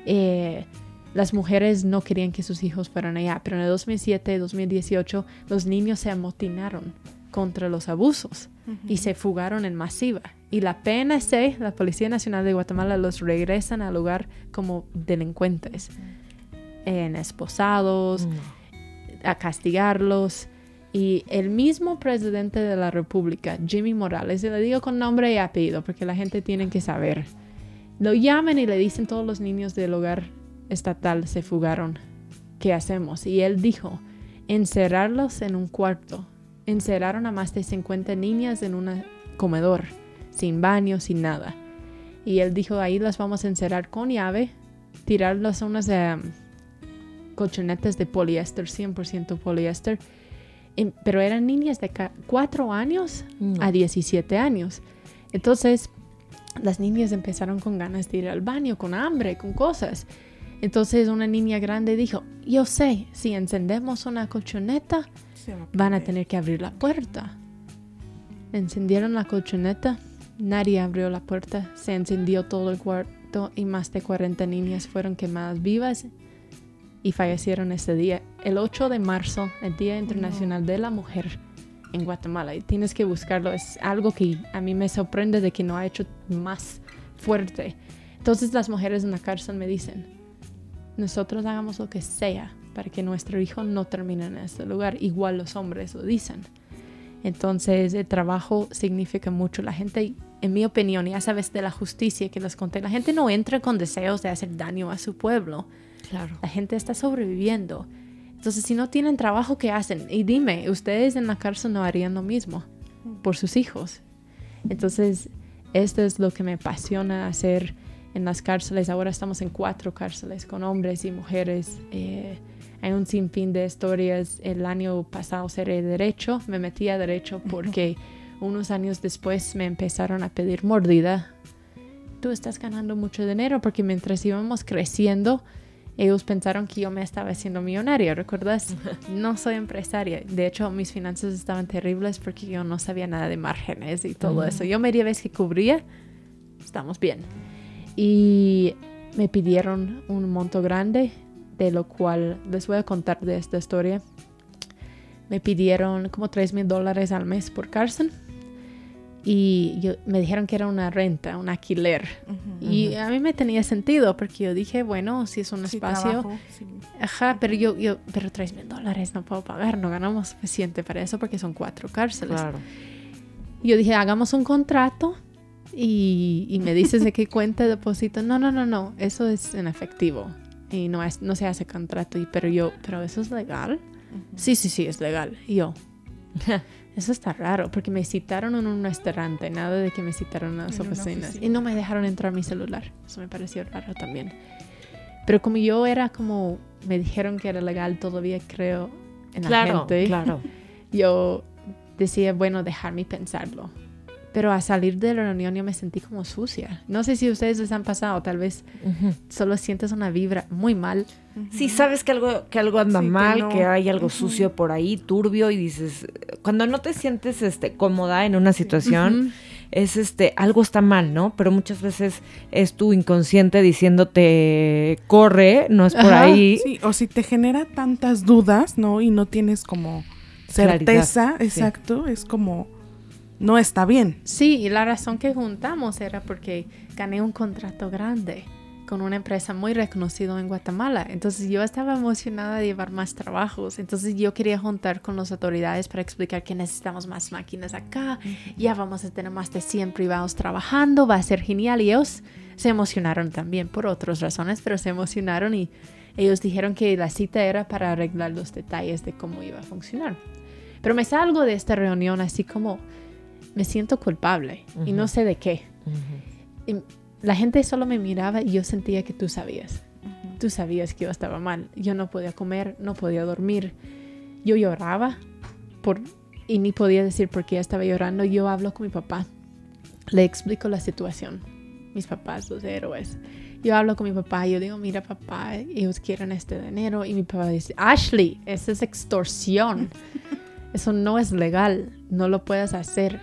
Eh, las mujeres no querían que sus hijos fueran allá, pero en el 2007, 2018, los niños se amotinaron contra los abusos y se fugaron en masiva. Y la PNC, la Policía Nacional de Guatemala, los regresan al lugar como delincuentes, en esposados, a castigarlos. Y el mismo presidente de la República, Jimmy Morales, y le digo con nombre y apellido porque la gente tiene que saber, lo llaman y le dicen todos los niños del hogar estatal se fugaron. ¿Qué hacemos? Y él dijo, encerrarlos en un cuarto. Encerraron a más de 50 niñas en un comedor, sin baño, sin nada. Y él dijo, ahí las vamos a encerrar con llave, tirarlas a unas em, colchonetas de poliéster, 100% poliéster. Em, Pero eran niñas de 4 años No. a 17 años. Entonces, las niñas empezaron con ganas de ir al baño, con hambre, con cosas. Entonces, una niña grande dijo, yo sé, si encendemos una colchoneta, van a tener que abrir la puerta. Encendieron la colchoneta, nadie abrió la puerta, se encendió todo el cuarto y más de 40 niñas fueron quemadas vivas y fallecieron ese día. El 8 de marzo, el Día Internacional de la Mujer, en Guatemala y tienes que buscarlo. Es algo que a mí me sorprende de que no ha hecho más fuerte. Entonces las mujeres en la cárcel me dicen, nosotros hagamos lo que sea para que nuestro hijo no termine en este lugar. Igual los hombres lo dicen. Entonces el trabajo significa mucho. La gente, en mi opinión, ya sabes de la justicia que les conté, la gente no entra con deseos de hacer daño a su pueblo. Claro. La gente está sobreviviendo. Entonces, si no tienen trabajo, ¿qué hacen? Y dime, ustedes en la cárcel no harían lo mismo por sus hijos. Entonces, esto es lo que me apasiona hacer en las cárceles. Ahora estamos en cuatro cárceles con hombres y mujeres. Eh, hay un sinfín de historias. El año pasado seré derecho. Me metí a derecho porque unos años después me empezaron a pedir mordida. Tú estás ganando mucho dinero porque mientras íbamos creciendo, ellos pensaron que yo me estaba haciendo millonaria, ¿recuerdas? No soy empresaria. De hecho, mis finanzas estaban terribles porque yo no sabía nada de márgenes y todo eso. Yo media vez que cubría, estamos bien. Y me pidieron un monto grande, de lo cual les voy a contar de esta historia. Me pidieron como 3 mil dólares al mes por cárcel y yo, me dijeron que era una renta, un alquiler. Y a mí me tenía sentido porque yo dije, bueno, si es un Sí, espacio, trabajo, sí. ajá, pero yo, yo, pero 3 mil dólares no puedo pagar, no ganamos suficiente para eso porque son cuatro cárceles. Claro. Yo dije, hagamos un contrato y, y me dices de qué cuenta deposito. No, no, no, no, eso es en efectivo y no, es, no se hace contrato. Y, pero yo, ¿pero eso es legal? Sí, sí, sí, es legal. Y yo, eso está raro porque me citaron en un restaurante, nada de que me citaron en las En oficinas. oficina. Y no me dejaron entrar mi celular. Eso me pareció raro también. Pero como yo era como, me dijeron que era legal, todavía creo en la Claro, gente claro. yo decía, bueno, dejarme pensarlo. Pero a salir de la reunión yo me sentí como sucia. No sé si ustedes les han pasado, tal vez solo sientes una vibra muy mal. Sí, sabes que algo, que algo anda Sí, mal, que, no. hay algo sucio por ahí, turbio, y dices, cuando no te sientes este, cómoda en una situación, es este, algo está mal, ¿no? Pero muchas veces es tu inconsciente diciéndote, corre, no es por Ajá, ahí. Sí, o si te genera tantas dudas, ¿no? Y no tienes como certeza, Claridad, sí. exacto, es como no está bien. Sí, y la razón que juntamos era porque gané un contrato grande con una empresa muy reconocida en Guatemala. Entonces yo estaba emocionada de llevar más trabajos. Entonces yo quería juntar con las autoridades para explicar que necesitamos más máquinas acá. Ya vamos a tener más de 100 privados trabajando. Va a ser genial. Y ellos se emocionaron también por otras razones, pero se emocionaron y ellos dijeron que la cita era para arreglar los detalles de cómo iba a funcionar. Pero me salgo de esta reunión así como me siento culpable y no sé de qué. Ujú. Y la gente solo me miraba y yo sentía que tú sabías. Tú sabías que yo estaba mal. Yo no podía comer, no podía dormir. Yo lloraba por, y ni podía decir por qué estaba llorando. Yo hablo con mi papá. Le explico la situación. Mis papás, los héroes. Yo hablo con mi papá y yo digo, mira papá, ellos quieren este dinero. Y mi papá dice, Ashley, eso es extorsión. Eso no es legal. No lo puedes hacer.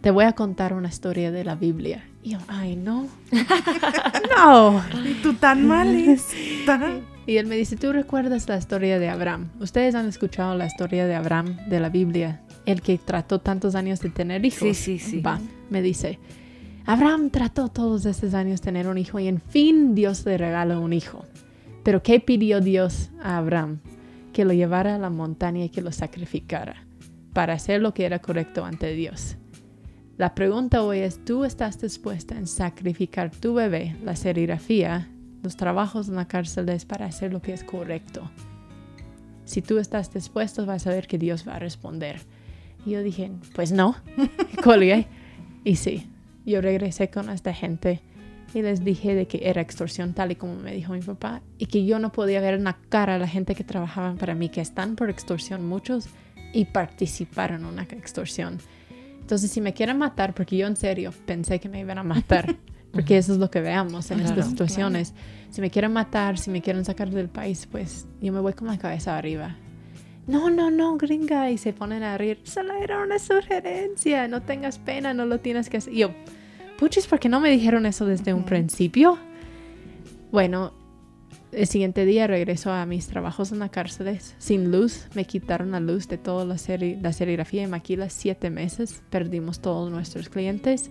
Te voy a contar una historia de la Biblia. Y yo, ay, no. no. Y tú tan mal está. Y él me dice, ¿tú recuerdas la historia de Abraham? Ustedes han escuchado la historia de Abraham de la Biblia, el que trató tantos años de tener hijos. Sí, sí, sí. Va, me dice, Abraham trató todos estos años tener un hijo y en fin Dios le regaló un hijo. Pero ¿qué pidió Dios a Abraham? Que lo llevara a la montaña y que lo sacrificara para hacer lo que era correcto ante Dios. La pregunta hoy es, ¿tú estás dispuesta en sacrificar tu bebé, la serigrafía, los trabajos en la cárcel es para hacer lo que es correcto? Si tú estás dispuesto, vas a ver que Dios va a responder. Y yo dije, pues no, colgué. Y sí, yo regresé con esta gente y les dije de que era extorsión tal y como me dijo mi papá y que yo no podía ver en la cara a la gente que trabajaban para mí, que están por extorsión muchos y participaron en una extorsión. Entonces, si me quieren matar, porque yo en serio pensé que me iban a matar, porque eso es lo que veamos en Claro, estas situaciones. Si me quieren matar, si me quieren sacar del país, pues yo me voy con la cabeza arriba. No, no, no, gringa. Y se ponen a reír. Solo era una sugerencia. No tengas pena, no lo tienes que hacer. Y yo, puchis, ¿por qué no me dijeron eso desde un principio? Bueno, el siguiente día regreso a mis trabajos en la cárcel sin luz. Me quitaron la luz de toda la, seri la serigrafía y maquila siete meses. Perdimos todos nuestros clientes.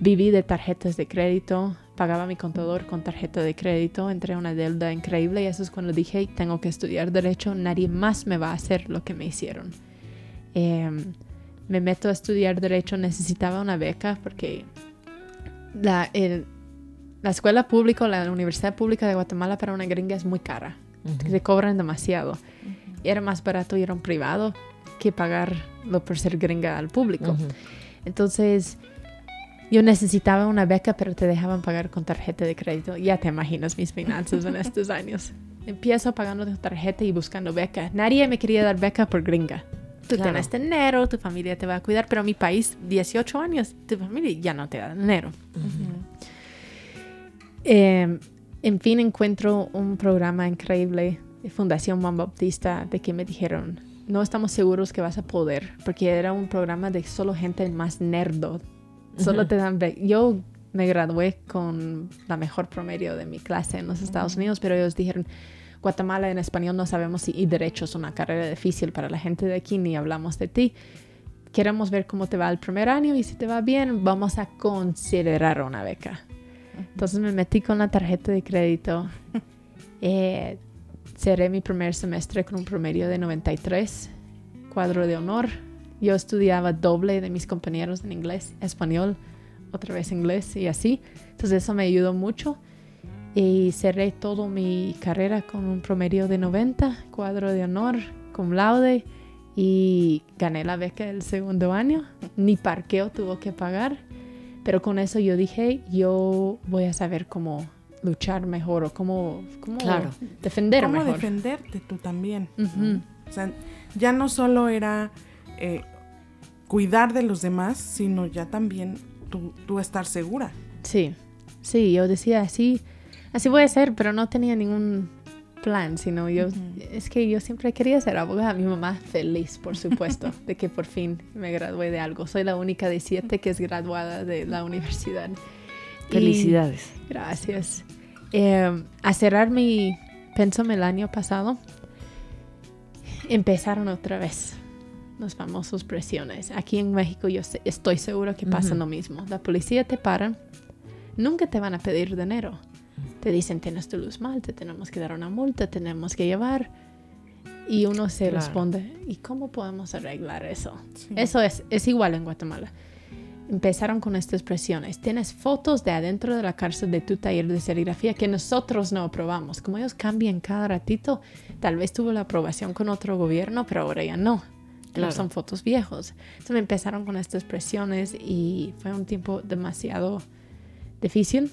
Viví de tarjetas de crédito. Pagaba mi contador con tarjeta de crédito. Entré a una deuda increíble y eso es cuando dije, tengo que estudiar derecho. Nadie más me va a hacer lo que me hicieron. Em, me meto a estudiar derecho. Necesitaba una beca porque la, el, la escuela pública o la universidad pública de Guatemala para una gringa es muy cara. Se cobran demasiado. Era más barato ir a un privado que pagarlo por ser gringa al público. Entonces, yo necesitaba una beca, pero te dejaban pagar con tarjeta de crédito. Ya te imaginas mis finanzas en estos años. Empiezo pagando de tarjeta y buscando beca. Nadie me quería dar beca por gringa. Tú tienes dinero, tu familia te va a cuidar, pero en mi país, 18 años, tu familia ya no te da dinero. Eh, en fin, encuentro un programa increíble de Fundación Juan Bautista de que me dijeron, no estamos seguros que vas a poder, porque era un programa de solo gente más nerdo. Solo te dan... Yo me gradué con la mejor promedio de mi clase en los Estados Unidos, pero ellos dijeron, Guatemala en español no sabemos si y derecho es una carrera difícil para la gente de aquí, ni hablamos de ti. Queremos ver cómo te va el primer año y si te va bien, vamos a considerar una beca. Entonces me metí con la tarjeta de crédito. Eh, cerré mi primer semestre con un promedio de 93, cuadro de honor. Yo estudiaba doble de mis compañeros en inglés, español, otra vez inglés y así. Entonces eso me ayudó mucho. Y cerré toda mi carrera con un promedio de 90, cuadro de honor, cum laude. Y gané la beca el segundo año. Ni parqueo tuvo que pagar. Pero con eso yo dije, yo voy a saber cómo luchar mejor o cómo, cómo Claro. defender ¿Cómo mejor. defenderte tú también? O sea, ya no solo era eh, cuidar de los demás, sino ya también tú, tú estar segura. Sí, sí, yo decía así, así voy a ser, pero no tenía ningún plan, sino yo, es que yo siempre quería ser abogada. Mi mamá feliz, por supuesto, de que por fin me gradué de algo. Soy la única de siete que es graduada de la universidad. Y- Felicidades. Gracias. Eh, a cerrar mi pensum el año pasado, empezaron otra vez los famosos presiones. Aquí en México yo estoy seguro que pasa Ujú. lo mismo. La policía te para, nunca te van a pedir dinero. Te dicen, tienes tu luz mal, te tenemos que dar una multa, tenemos que llevar. Y uno se Claro. responde, ¿y cómo podemos arreglar eso? Sí. Eso es, es igual en Guatemala. Empezaron con estas presiones. Tienes fotos de adentro de la cárcel de tu taller de serigrafía que nosotros no aprobamos. Como ellos cambian cada ratito, tal vez tuvo la aprobación con otro gobierno, pero ahora ya no. Claro. Claro. Son fotos viejos. Entonces me empezaron con estas presiones y fue un tiempo demasiado difícil.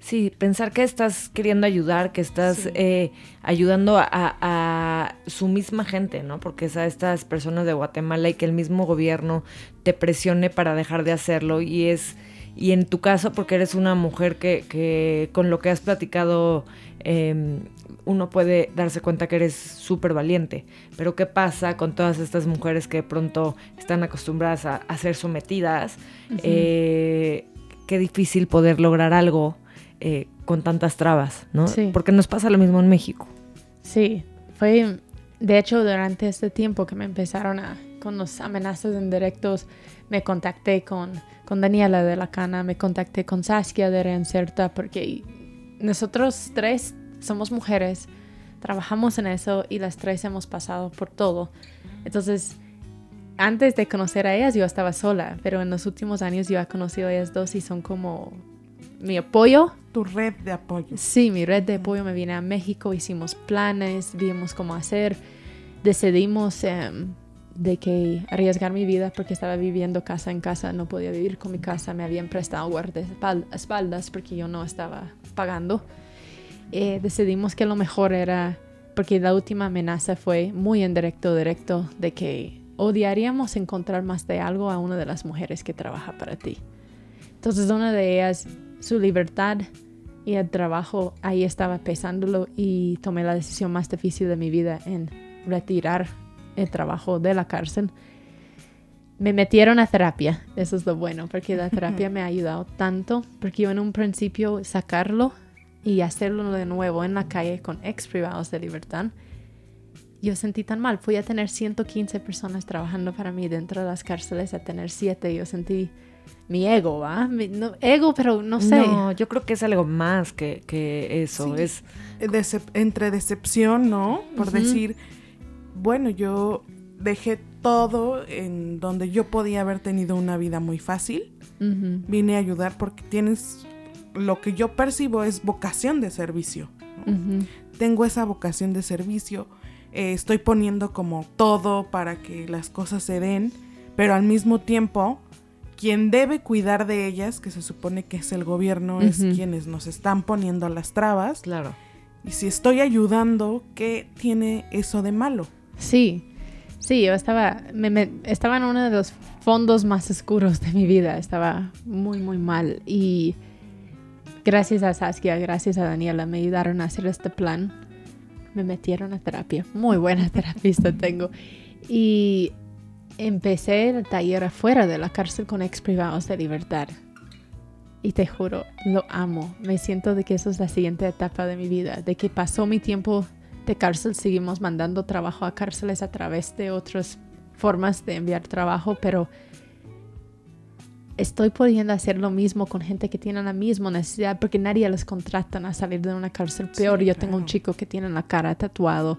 Sí, pensar que estás queriendo ayudar, que estás Sí. eh, ayudando a, su misma gente, ¿no? Porque es a estas personas de Guatemala y que el mismo gobierno te presione para dejar de hacerlo y es y en tu caso porque eres una mujer que, que con lo que has platicado eh, uno puede darse cuenta que eres súper valiente. Pero ¿qué pasa con todas estas mujeres que de pronto están acostumbradas a, a ser sometidas? Eh, qué difícil poder lograr algo eh, con tantas trabas, ¿no? Sí. Porque nos pasa lo mismo en México. Sí, fue de hecho durante este tiempo que me empezaron a con las amenazas en directos, me contacté con, con Daniela de la Cana, me contacté con Saskia de Reinserta porque nosotros tres somos mujeres, trabajamos en eso y las tres hemos pasado por todo. Entonces, antes de conocer a ellas yo estaba sola, pero en los últimos años yo he conocido a ellas dos y son como mi apoyo Tu red de apoyo. Sí, mi red de apoyo me viene a México, hicimos planes, vimos cómo hacer, decidimos em, de que arriesgar mi vida porque estaba viviendo casa en casa, no podía vivir con mi casa, me habían prestado guardaespaldas porque yo no estaba pagando. Eh, decidimos que lo mejor era, porque la última amenaza fue muy en directo, directo, de que odiaríamos encontrar más de algo a una de las mujeres que trabaja para ti. Entonces una de ellas, su libertad y el trabajo, ahí estaba pesándolo y tomé la decisión más difícil de mi vida en retirar el trabajo de la cárcel. Me metieron a terapia, eso es lo bueno, porque la terapia me ha ayudado tanto, porque yo en un principio sacarlo y hacerlo de nuevo en la calle con ex privados de libertad, yo sentí tan mal. Fui a tener 115 personas trabajando para mí dentro de las cárceles, a tener 7. Yo sentí mi ego, ¿va? Mi, no, ego, pero no sé. No, yo creo que es algo más que, que eso. Sí. Es Decep- entre decepción, ¿no? Por decir, bueno, yo dejé todo en donde yo podía haber tenido una vida muy fácil. Vine a ayudar porque tienes, lo que yo percibo es vocación de servicio. Tengo esa vocación de servicio. eh, estoy poniendo como todo para que las cosas se den, pero al mismo tiempo, quien debe cuidar de ellas, que se supone que es el gobierno, es quienes nos están poniendo las trabas. claro. Y si estoy ayudando, ¿qué tiene eso de malo? Sí, sí, yo estaba, me, me- estaba en uno de los fondos más oscuros de mi vida. Estaba muy, muy mal. Y gracias a Saskia, gracias a Daniela, me ayudaron a hacer este plan. Me metieron a terapia. Muy buena terapista tengo. Y empecé el taller afuera de la cárcel con ex privados de libertad. Y te juro, lo amo. Me siento de que eso es la siguiente etapa de mi vida, de que pasó mi tiempo de cárcel, seguimos mandando trabajo a cárceles a través de otras formas de enviar trabajo, pero estoy pudiendo hacer lo mismo con gente que tiene la misma necesidad porque nadie les contratan a salir de una cárcel Sí, peor. Yo tengo un chico que tiene la cara tatuado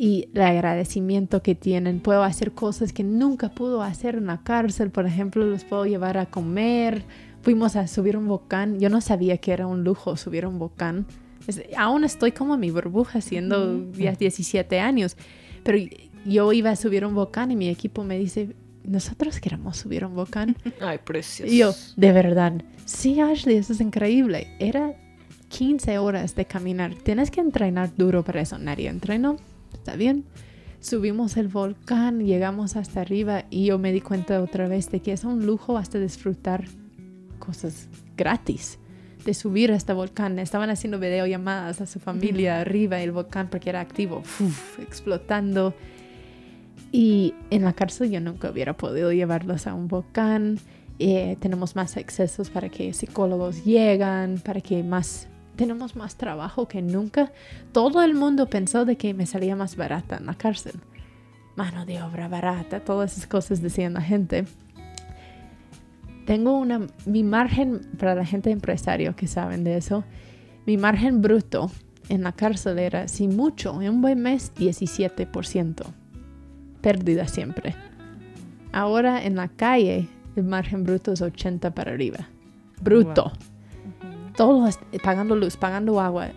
y el agradecimiento que tienen. Puedo hacer cosas que nunca pudo hacer en la cárcel. Por ejemplo, los puedo llevar a comer. Fuimos a subir un volcán. Yo no sabía que era un lujo subir un volcán. Es- aún estoy como en mi burbuja, siendo ya 17 años. Pero yo iba a subir un volcán y mi equipo me dice, nosotros queremos subir un volcán. Ay, precioso. Y yo, de verdad, sí, Ashley, eso es increíble. Era 15 horas de caminar. Tienes que entrenar duro para eso. Nadie entrenó. Está bien. Subimos el volcán, llegamos hasta arriba y yo me di cuenta otra vez de que es un lujo hasta disfrutar cosas gratis. De subir a este volcán. Estaban haciendo videollamadas a su familia arriba del volcán porque era activo, explotando. Y en la cárcel yo nunca hubiera podido llevarlos a un volcán. Eh, tenemos más accesos para que psicólogos llegan, para que más tenemos más trabajo que nunca. Todo el mundo pensó de que me salía más barata en la cárcel. Mano de obra barata, todas esas cosas decían la gente. Tengo una, mi margen para la gente empresario que saben de eso, mi margen bruto en la cárcel era, si mucho, en un buen mes, 17%. Pérdida siempre. Ahora en la calle, el margen bruto es 80 para arriba. Bruto. Todos pagando luz, pagando agua.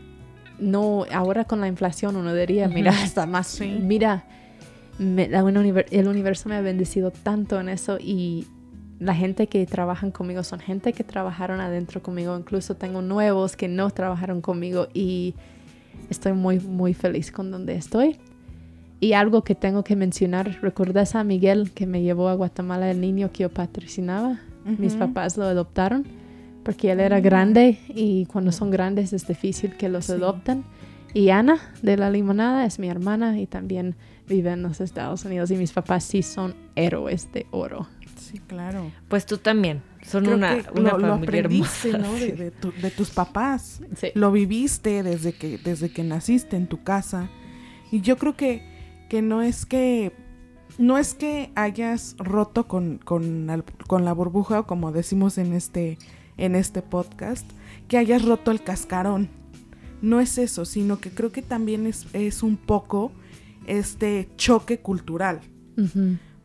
No, ahora con la inflación uno diría, mira, está más, Sí. mira, me- la el universo me ha bendecido tanto en eso y la gente que trabajan conmigo son gente que trabajaron adentro conmigo, incluso tengo nuevos que no trabajaron conmigo y estoy muy, muy feliz con donde estoy. Y algo que tengo que mencionar, ¿recuerdas a Miguel que me llevó a Guatemala el niño que yo patrocinaba? Mis papás lo adoptaron porque él era grande y cuando son grandes es difícil que los Sí. adopten. Y Ana de la Limonada es mi hermana y también vive en los Estados Unidos y mis papás sí son héroes de oro. Sí, claro. Pues tú también. Son Creo una, que una lo, lo familia aprendiste, hermosa. ¿no? De, Sí. de tu- de tus papás. Sí. Lo viviste desde que, desde que naciste en tu casa. Y yo creo que, que no es que no es que hayas roto con, con, al- con la burbuja, o como decimos en este, en este podcast, que hayas roto el cascarón. No es eso, sino que creo que también es, es un poco este choque cultural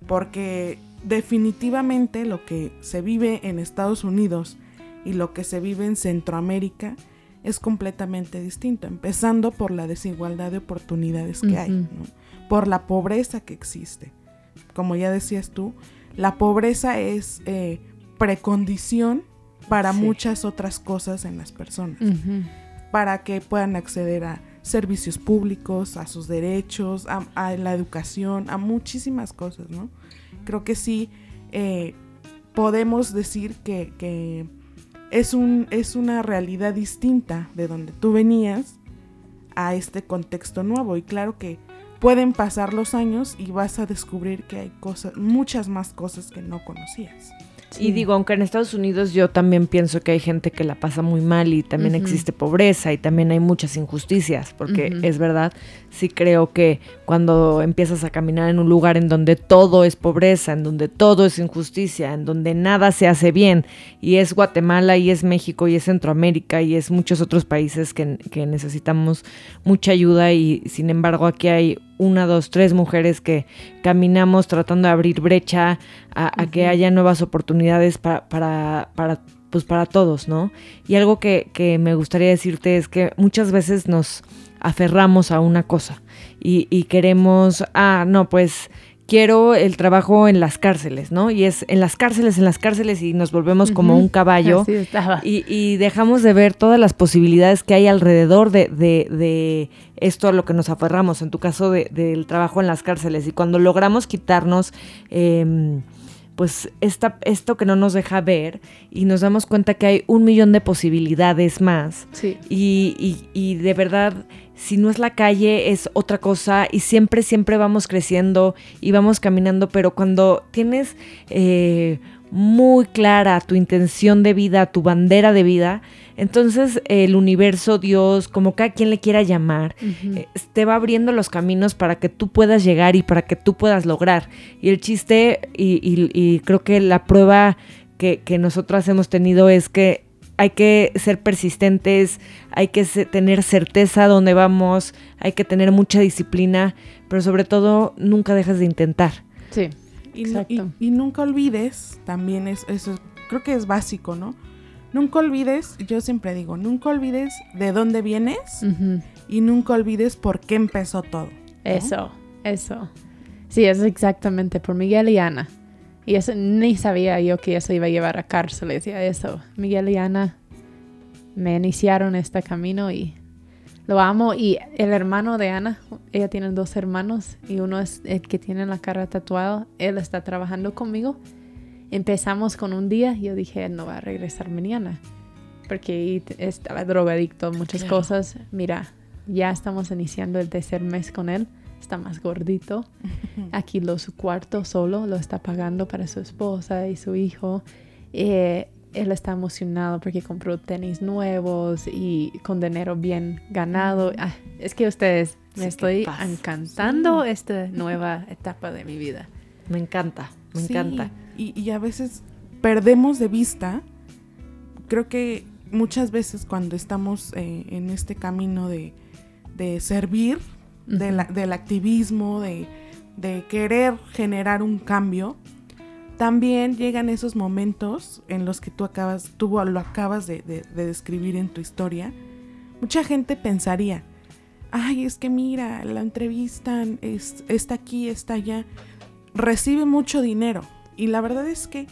porque definitivamente lo que se vive en Estados Unidos y lo que se vive en Centroamérica es completamente distinto, empezando por la desigualdad de oportunidades que hay, por la pobreza que existe. Como ya decías tú, la pobreza es eh, precondición para Sí. muchas otras cosas en las personas para que puedan acceder a servicios públicos, a sus derechos, a, a la educación, a muchísimas cosas, ¿no? Creo que sí eh, podemos decir que, que es, un, es una realidad distinta de donde tú venías a este contexto nuevo y claro que pueden pasar los años y vas a descubrir que hay cosas, muchas más cosas que no conocías. Y digo, aunque en Estados Unidos yo también pienso que hay gente que la pasa muy mal y también existe pobreza y también hay muchas injusticias, porque es verdad, sí creo que cuando empiezas a caminar en un lugar en donde todo es pobreza, en donde todo es injusticia, en donde nada se hace bien, y es Guatemala y es México y es Centroamérica y es muchos otros países que, que necesitamos mucha ayuda y sin embargo aquí hay una, dos, tres mujeres que caminamos tratando de abrir brecha a, a que haya nuevas oportunidades para, para, para, pues para todos, ¿no? Y algo que, que me gustaría decirte es que muchas veces nos aferramos a una cosa y, y queremos, ah, no, pues quiero el trabajo en las cárceles, ¿no? Y es en las cárceles, en las cárceles y nos volvemos como un caballo Así estaba. y, y dejamos de ver todas las posibilidades que hay alrededor de, de- de esto a lo que nos aferramos, en tu caso de- del trabajo en las cárceles. Y cuando logramos quitarnos, em, pues, esta, esto que no nos deja ver y nos damos cuenta que hay un millón de posibilidades más. Sí. Y, y- y de verdad, si no es la calle, es otra cosa. Y siempre, siempre vamos creciendo y vamos caminando. Pero cuando tienes eh, muy clara tu intención de vida, tu bandera de vida, entonces el universo, Dios, como cada quien le quiera llamar, eh, te va abriendo los caminos para que tú puedas llegar y para que tú puedas lograr. Y el chiste, y, y- y creo que la prueba que, que nosotras hemos tenido es que hay que ser persistentes, hay que tener certeza dónde vamos, hay que tener mucha disciplina, pero sobre todo nunca dejes de intentar. Sí. Y, Exacto. y- y nunca olvides, también es, eso es- creo que es básico, ¿no? Nunca olvides, yo siempre digo, nunca olvides de dónde vienes Ujú. y nunca olvides por qué empezó todo. ¿no? Eso, eso. Sí, es exactamente por Miguel y Ana. Y eso ni sabía yo que eso iba a llevar a cárceles y a eso. Miguel y Ana me iniciaron este camino y lo amo. Y el hermano de Ana, ella tiene dos hermanos y uno es el que tiene la cara tatuada. Él está trabajando conmigo. Empezamos con un día y yo dije, él no va a regresar mañana. Porque estaba drogadicto, muchas Claro. cosas. Mira, ya estamos iniciando el tercer mes con él. Está más gordito. Aquí lo, su cuarto solo lo está pagando para su esposa y su hijo. Eh, él está emocionado porque compró tenis nuevos y con dinero bien ganado. Ah, es que ustedes me Sí, estoy encantando esta nueva etapa de mi vida. Me encanta, me Sí, encanta. Y, y a veces perdemos de vista, creo que muchas veces cuando estamos eh, en este camino de, de servir, de la- del activismo, de, de querer generar un cambio, también llegan esos momentos en los que tú acabas, tú lo acabas de, de- de describir en tu historia. Mucha gente pensaría, ay, es que mira, la entrevistan, es- está aquí, está allá, recibe mucho dinero. Y la verdad es que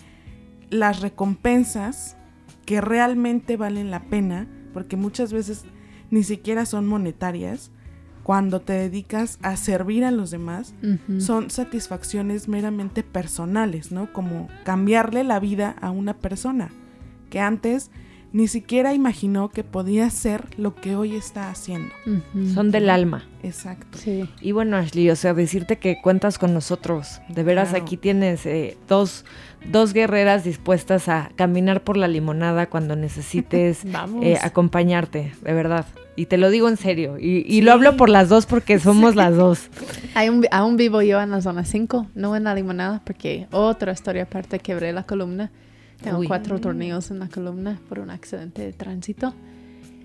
las recompensas que realmente valen la pena, porque muchas veces ni siquiera son monetarias, cuando te dedicas a servir a los demás, son satisfacciones meramente personales, ¿no? Como cambiarle la vida a una persona que antes ni siquiera imaginó que podía ser lo que hoy está haciendo. Son del alma. Exacto. Sí. Y bueno, Ashley, o sea, decirte que cuentas con nosotros. De veras, Claro. aquí tienes eh, dos, dos guerreras dispuestas a caminar por la limonada cuando necesites eh, acompañarte, de verdad. Y te lo digo en serio. Y, y Sí. lo hablo por las dos porque somos las dos. Hay un- aún vivo yo en la zona 5, no en la limonada, porque otra historia aparte, quebré la columna. Tengo Uy. cuatro tornillos en la columna por un accidente de tránsito.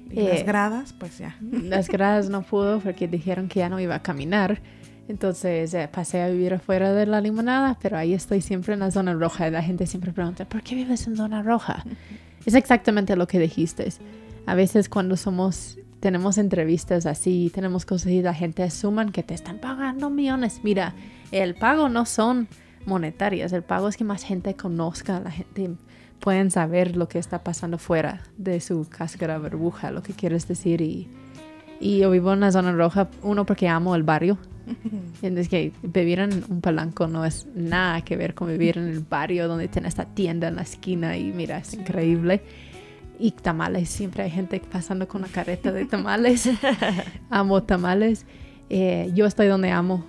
Y las Eh, gradas, pues ya. Las gradas no pudo porque dijeron que ya no iba a caminar. Entonces eh, pasé a vivir afuera de la limonada, pero ahí estoy siempre en la zona roja. La gente siempre pregunta, ¿por qué vives en zona roja? Es exactamente lo que dijiste. A veces cuando somos, tenemos entrevistas así, tenemos cosas y la gente asuman que te están pagando millones. Mira, el pago no son monetarias, el pago es que más gente conozca, la gente pueden saber lo que está pasando fuera de su cáscara burbuja, lo que quieres decir. Y, y yo vivo en la zona roja, uno porque amo el barrio. Es que vivir en un palanco no es nada que ver con vivir en el barrio donde tienes esta tienda en la esquina y mira, es increíble. Y tamales, siempre hay gente pasando con una carreta de tamales. amo tamales. Eh, yo estoy donde amo,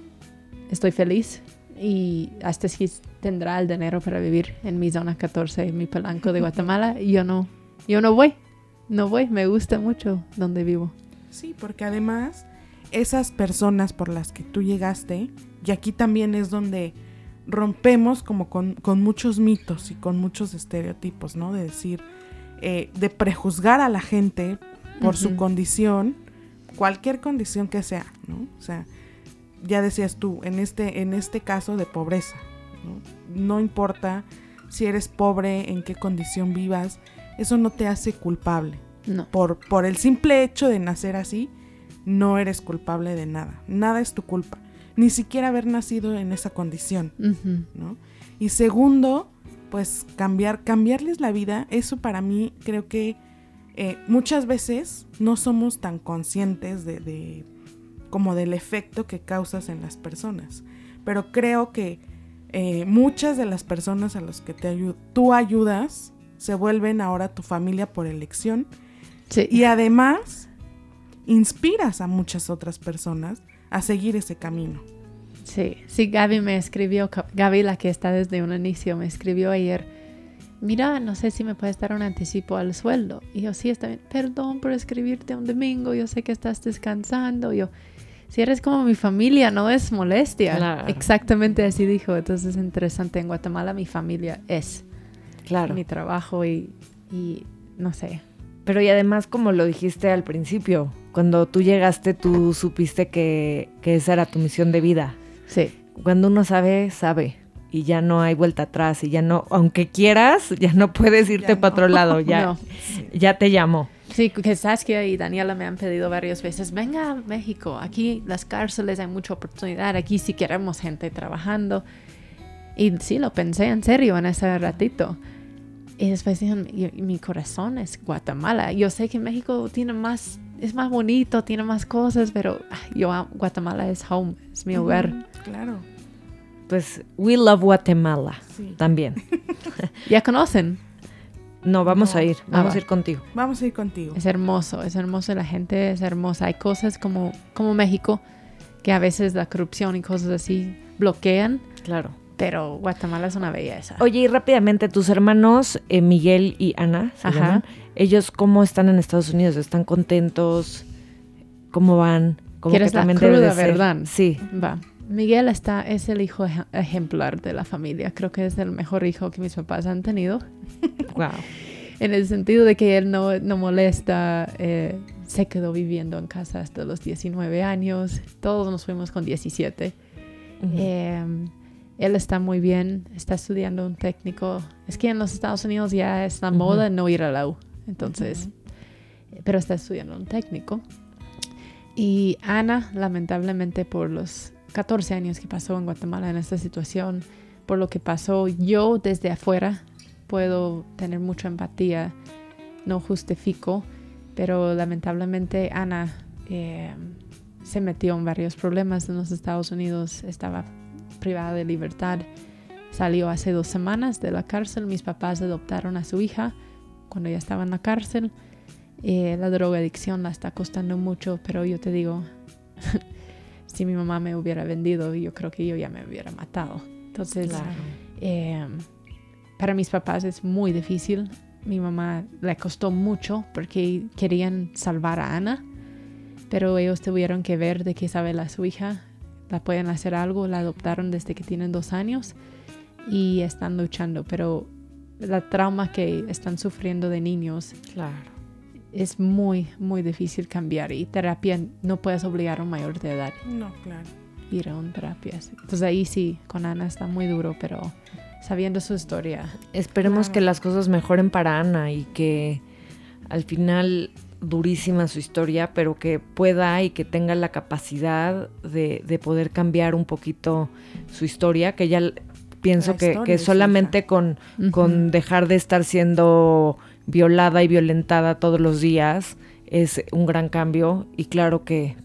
estoy feliz. y hasta si tendrá el dinero para vivir en mi zona 14, en mi pelanco de Guatemala, yo no, yo no voy, no voy, me gusta mucho donde vivo. Sí, porque además esas personas por las que tú llegaste, y aquí también es donde rompemos como con, con muchos mitos y con muchos estereotipos, ¿no? De decir, eh, de prejuzgar a la gente por su condición, cualquier condición que sea, ¿no? O sea, ya decías tú, en este, en este caso de pobreza, ¿no? No importa si eres pobre, en qué condición vivas, eso no te hace culpable. No. Por, por el simple hecho de nacer así, no eres culpable de nada. Nada es tu culpa. Ni siquiera haber nacido en esa condición. ¿no? Y segundo, pues cambiar, cambiarles la vida, eso para mí creo que eh, muchas veces no somos tan conscientes de, de- como del efecto que causas en las personas. Pero creo que eh, muchas de las personas a las que te ayu- tú ayudas se vuelven ahora tu familia por elección Sí. y además inspiras a muchas otras personas a seguir ese camino. Sí, sí, Gaby me escribió, Gaby, la que está desde un inicio, me escribió ayer, mira, no sé si me puedes dar un anticipo al sueldo. Y yo, sí, está bien, perdón por escribirte un domingo, yo sé que estás descansando. Yo, si eres como mi familia, no es molestia. Claro. Exactamente así dijo. Entonces es interesante, en Guatemala mi familia es Claro. mi trabajo y, y no sé. Pero y además, como lo dijiste al principio, cuando tú llegaste, tú supiste que, que esa era tu misión de vida. Sí, Cuando uno sabe, sabe. Y ya no hay vuelta atrás. Y ya no, aunque quieras, ya no puedes irte para otro lado. Ya, No. ya te llamó. Sí, que Saskia y Daniela me han pedido varias veces, venga a México, aquí las cárceles hay mucha oportunidad, aquí sí queremos gente trabajando. Y sí, lo pensé en serio en ese ratito. Y después dije, "Y- y mi corazón es Guatemala. Yo sé que México tiene más, es más bonito, tiene más cosas, pero ay, yo amo- Guatemala es home, es mi hogar. Claro, Pues, we love Guatemala sí. también. ¿Ya conocen? No, vamos No. a ir. Ah, Vamos va. a ir contigo. Vamos a ir contigo. Es hermoso, es hermoso, la gente es hermosa. Hay cosas como, como México que a veces la corrupción y cosas así bloquean, Claro. Pero Guatemala es una belleza. Oye, y rápidamente, tus hermanos, eh, Miguel y Ana, ¿se Ajá. llaman? ¿Ellos cómo están en Estados Unidos? ¿Están contentos? ¿Cómo van? Como ¿Quieres la debe de cruda ser. verdad? Sí. Va. Miguel está, es el hijo ej- ejemplar de la familia. Creo que es el mejor hijo que mis papás han tenido. Wow. En el sentido de que él no, no molesta, eh, se quedó viviendo en casa hasta los 19 años. Todos nos fuimos con 17. Eh, él está muy bien, está estudiando un técnico. Es que en los Estados Unidos ya es la moda no ir a la U. Entonces, pero está estudiando un técnico. Y Ana, lamentablemente por los 14 años que pasó en Guatemala en esta situación, por lo que pasó, yo desde afuera puedo tener mucha empatía, no justifico, pero lamentablemente Ana eh, se metió en varios problemas en los Estados Unidos, estaba privada de libertad, salió hace dos semanas de la cárcel, mis papás adoptaron a su hija cuando ella estaba en la cárcel, eh, la drogadicción la está costando mucho, pero yo te digo, si mi mamá me hubiera vendido, yo creo que yo ya me hubiera matado. Entonces, Claro. eh, para mis papás es muy difícil. Mi mamá le costó mucho porque querían salvar a Ana, pero ellos tuvieron que ver de que Isabela, su hija, la pueden hacer algo. La adoptaron desde que tienen dos años y están luchando, pero la trauma que están sufriendo de niños Claro. es muy, muy difícil cambiar y terapia no puedes obligar a un mayor de edad No, claro. ir a una terapia. Entonces ahí sí, con Ana está muy duro, pero sabiendo su historia, Esperemos Claro. que las cosas mejoren para Ana y que al final durísima su historia, pero que pueda y que tenga la capacidad de, de poder cambiar un poquito su historia, que ya pienso que, solamente con, con dejar de estar siendo violada y violentada todos los días es un gran cambio y claro que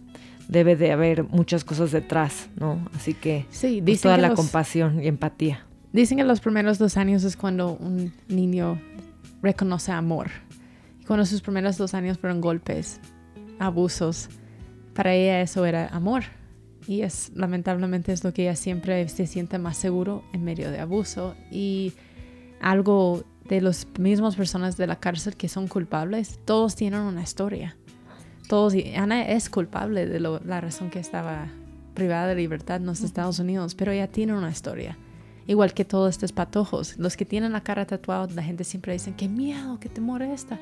debe de haber muchas cosas detrás, ¿no? Así que Sí, pues, dicen, toda que la los, compasión y empatía. dicen que los primeros dos años es cuando un niño reconoce amor. Cuando sus primeros dos años fueron golpes, abusos, para ella eso era amor. Y es lamentablemente es lo que ella siempre se siente más seguro en medio de abuso. Y algo de las mismas personas de la cárcel que son culpables, todos tienen una historia. Todos, y Ana es culpable de lo- la razón que estaba privada de libertad en los Estados Unidos, pero ella tiene una historia. Igual que todos estos patojos. Los que tienen la cara tatuada, la gente siempre dice, qué miedo, qué temor esta.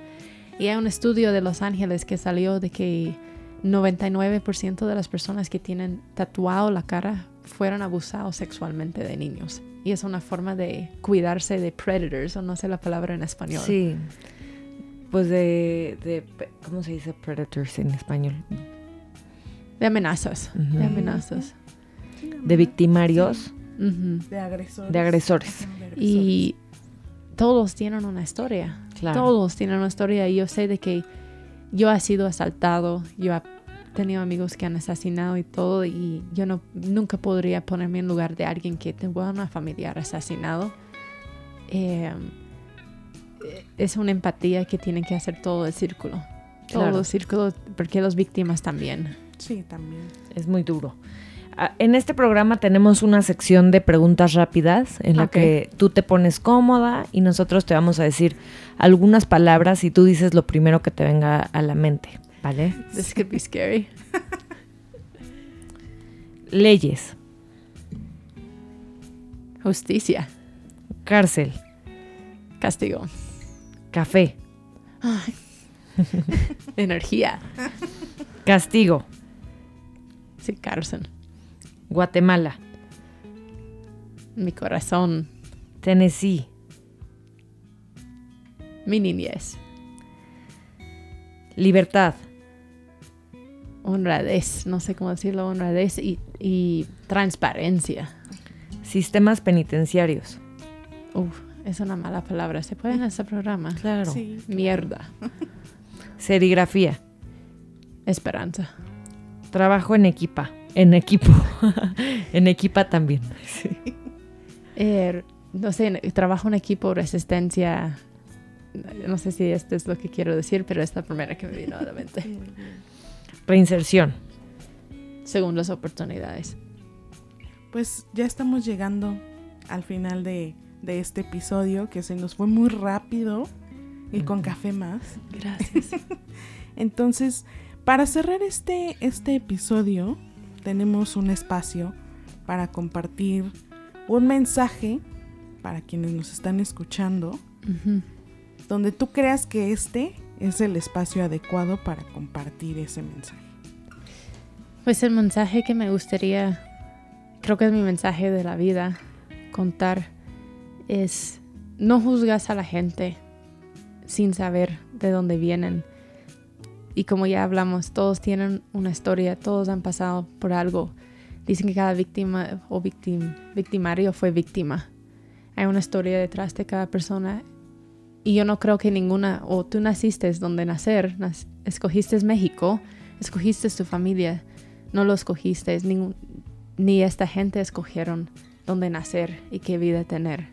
Y hay un estudio de Los Ángeles que salió de que 99% de las personas que tienen tatuado la cara fueron abusados sexualmente de niños. Y es una forma de cuidarse de predators, o no sé la palabra en español. Sí. Pues de, de- ¿Cómo se dice predators en español? De amenazas. Ujú. De amenazas. De victimarios, De agresores. de agresores. Ajá, de agresores. Y todos tienen una historia. Claro. Todos tienen una historia. Y yo sé de que yo he sido asaltado, yo he tenido amigos que han asesinado y todo. Y yo no, nunca podría ponerme en lugar de alguien que a una familiar asesinado. Eh, es una empatía que tiene que hacer todo el círculo. Todo Claro. el círculo, porque las víctimas también. Sí, también. Es muy duro. Ah, En este programa tenemos una sección de preguntas rápidas en la que tú te pones cómoda y nosotros te vamos a decir algunas palabras y tú dices lo primero que te venga a la mente, ¿vale? This could be scary. Leyes, Justicia. cárcel, Castigo. café, Energía. castigo, Sí, cárcel. Guatemala, Mi corazón. Tennessee, Mi niñez. libertad, honradez, no sé cómo decirlo, honradez y, y transparencia. sistemas penitenciarios. Uf, es una mala palabra. ¿Se puede en este programa? Claro. Sí. Mierda. Serigrafía, Esperanza. trabajo en equipa, en equipo, en equipa también. Er, no sé, trabajo en equipo, resistencia. No sé si esto es lo que quiero decir, pero es la primera que me vino a la mente. Reinserción. Segundas oportunidades. Pues ya estamos llegando al final de, de este episodio que se nos fue muy rápido y con café más. Gracias. Entonces, para cerrar este, este episodio, tenemos un espacio para compartir un mensaje para quienes nos están escuchando, donde tú creas que este es el espacio adecuado para compartir ese mensaje. Pues el mensaje que me gustaría, creo que es mi mensaje de la vida, contar, es no juzgas a la gente sin saber de dónde vienen. Y como ya hablamos, todos tienen una historia, todos han pasado por algo. Dicen que cada víctima o victim- victimario fue víctima. Hay una historia detrás de cada persona. Y yo no creo que ninguna, o tú naciste donde nacer, nas- escogiste México, escogiste tu familia, no lo escogiste, ni esta gente escogieron dónde nacer y qué vida tener.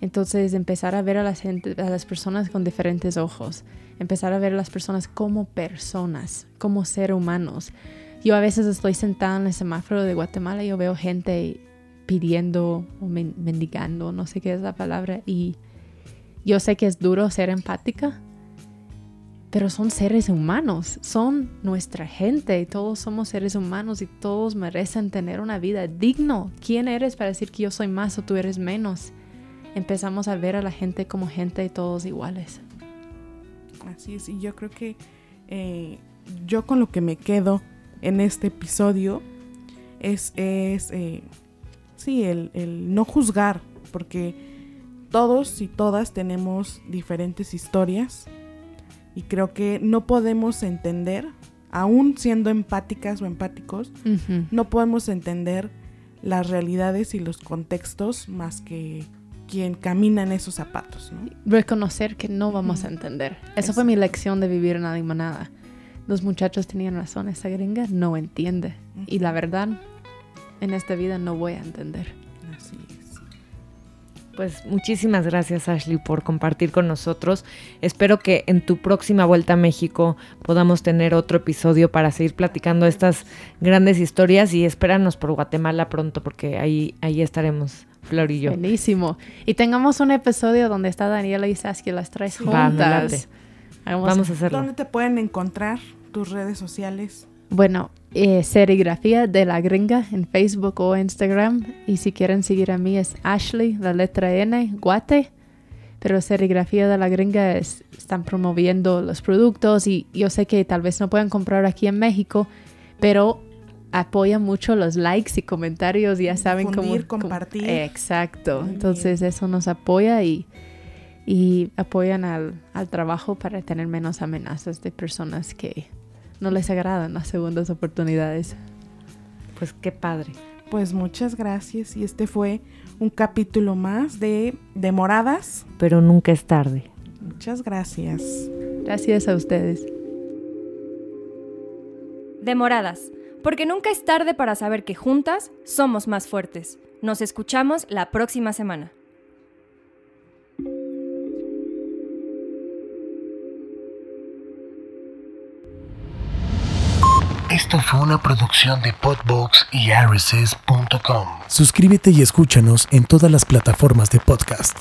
Entonces empezar a ver a las personas con diferentes ojos, empezar a ver a las personas como personas, como seres humanos. Yo a veces estoy sentada en el semáforo de Guatemala y yo veo gente pidiendo o men- mendigando, no sé qué es la palabra, y yo sé que es duro ser empática, pero son seres humanos, son nuestra gente, todos somos seres humanos y todos merecen tener una vida digno. ¿Quién eres para decir que yo soy más o tú eres menos? Empezamos a ver a la gente como gente y todos iguales. Así es, y yo creo que eh, yo con lo que me quedo en este episodio es, es eh, sí, el, el no juzgar, porque todos y todas tenemos diferentes historias y creo que no podemos entender, aún siendo empáticas o empáticos, no podemos entender las realidades y los contextos más que quien camina en esos zapatos, ¿no? Reconocer que no vamos a entender. Esa fue mi lección de vivir en la limonada. Los muchachos tenían razón, esa gringa no entiende. Y la verdad, en esta vida no voy a entender. Así es. Pues muchísimas gracias Ashley por compartir con nosotros. Espero que en tu próxima vuelta a México podamos tener otro episodio para seguir platicando estas grandes historias y espéranos por Guatemala pronto porque ahí, ahí estaremos, Flor y yo. Buenísimo. Y tengamos un episodio donde está Daniela y Saskia las tres late. juntas. Vamos a hacerlo. ¿Dónde te pueden encontrar tus redes sociales? Bueno, eh, serigrafía de la gringa en Facebook o Instagram. Y si quieren seguir a mí es Ashley, la letra N, Guate. Pero serigrafía de la gringa es- están promoviendo los productos y yo sé que tal vez no puedan comprar aquí en México, pero apoyan mucho los likes y comentarios, ya saben cómo... Compartir. Exacto, Muy entonces eso nos apoya y, y apoyan al, al trabajo para tener menos amenazas de personas que no les agradan las segundas oportunidades. Pues qué padre. Pues muchas gracias y este fue un capítulo más de Demoradas. Pero nunca es tarde. Muchas gracias. Gracias a ustedes. Demoradas, porque nunca es tarde para saber que juntas somos más fuertes. Nos escuchamos la próxima semana. Esto fue una producción de Podbox y. Suscríbete y escúchanos en todas las plataformas de podcast.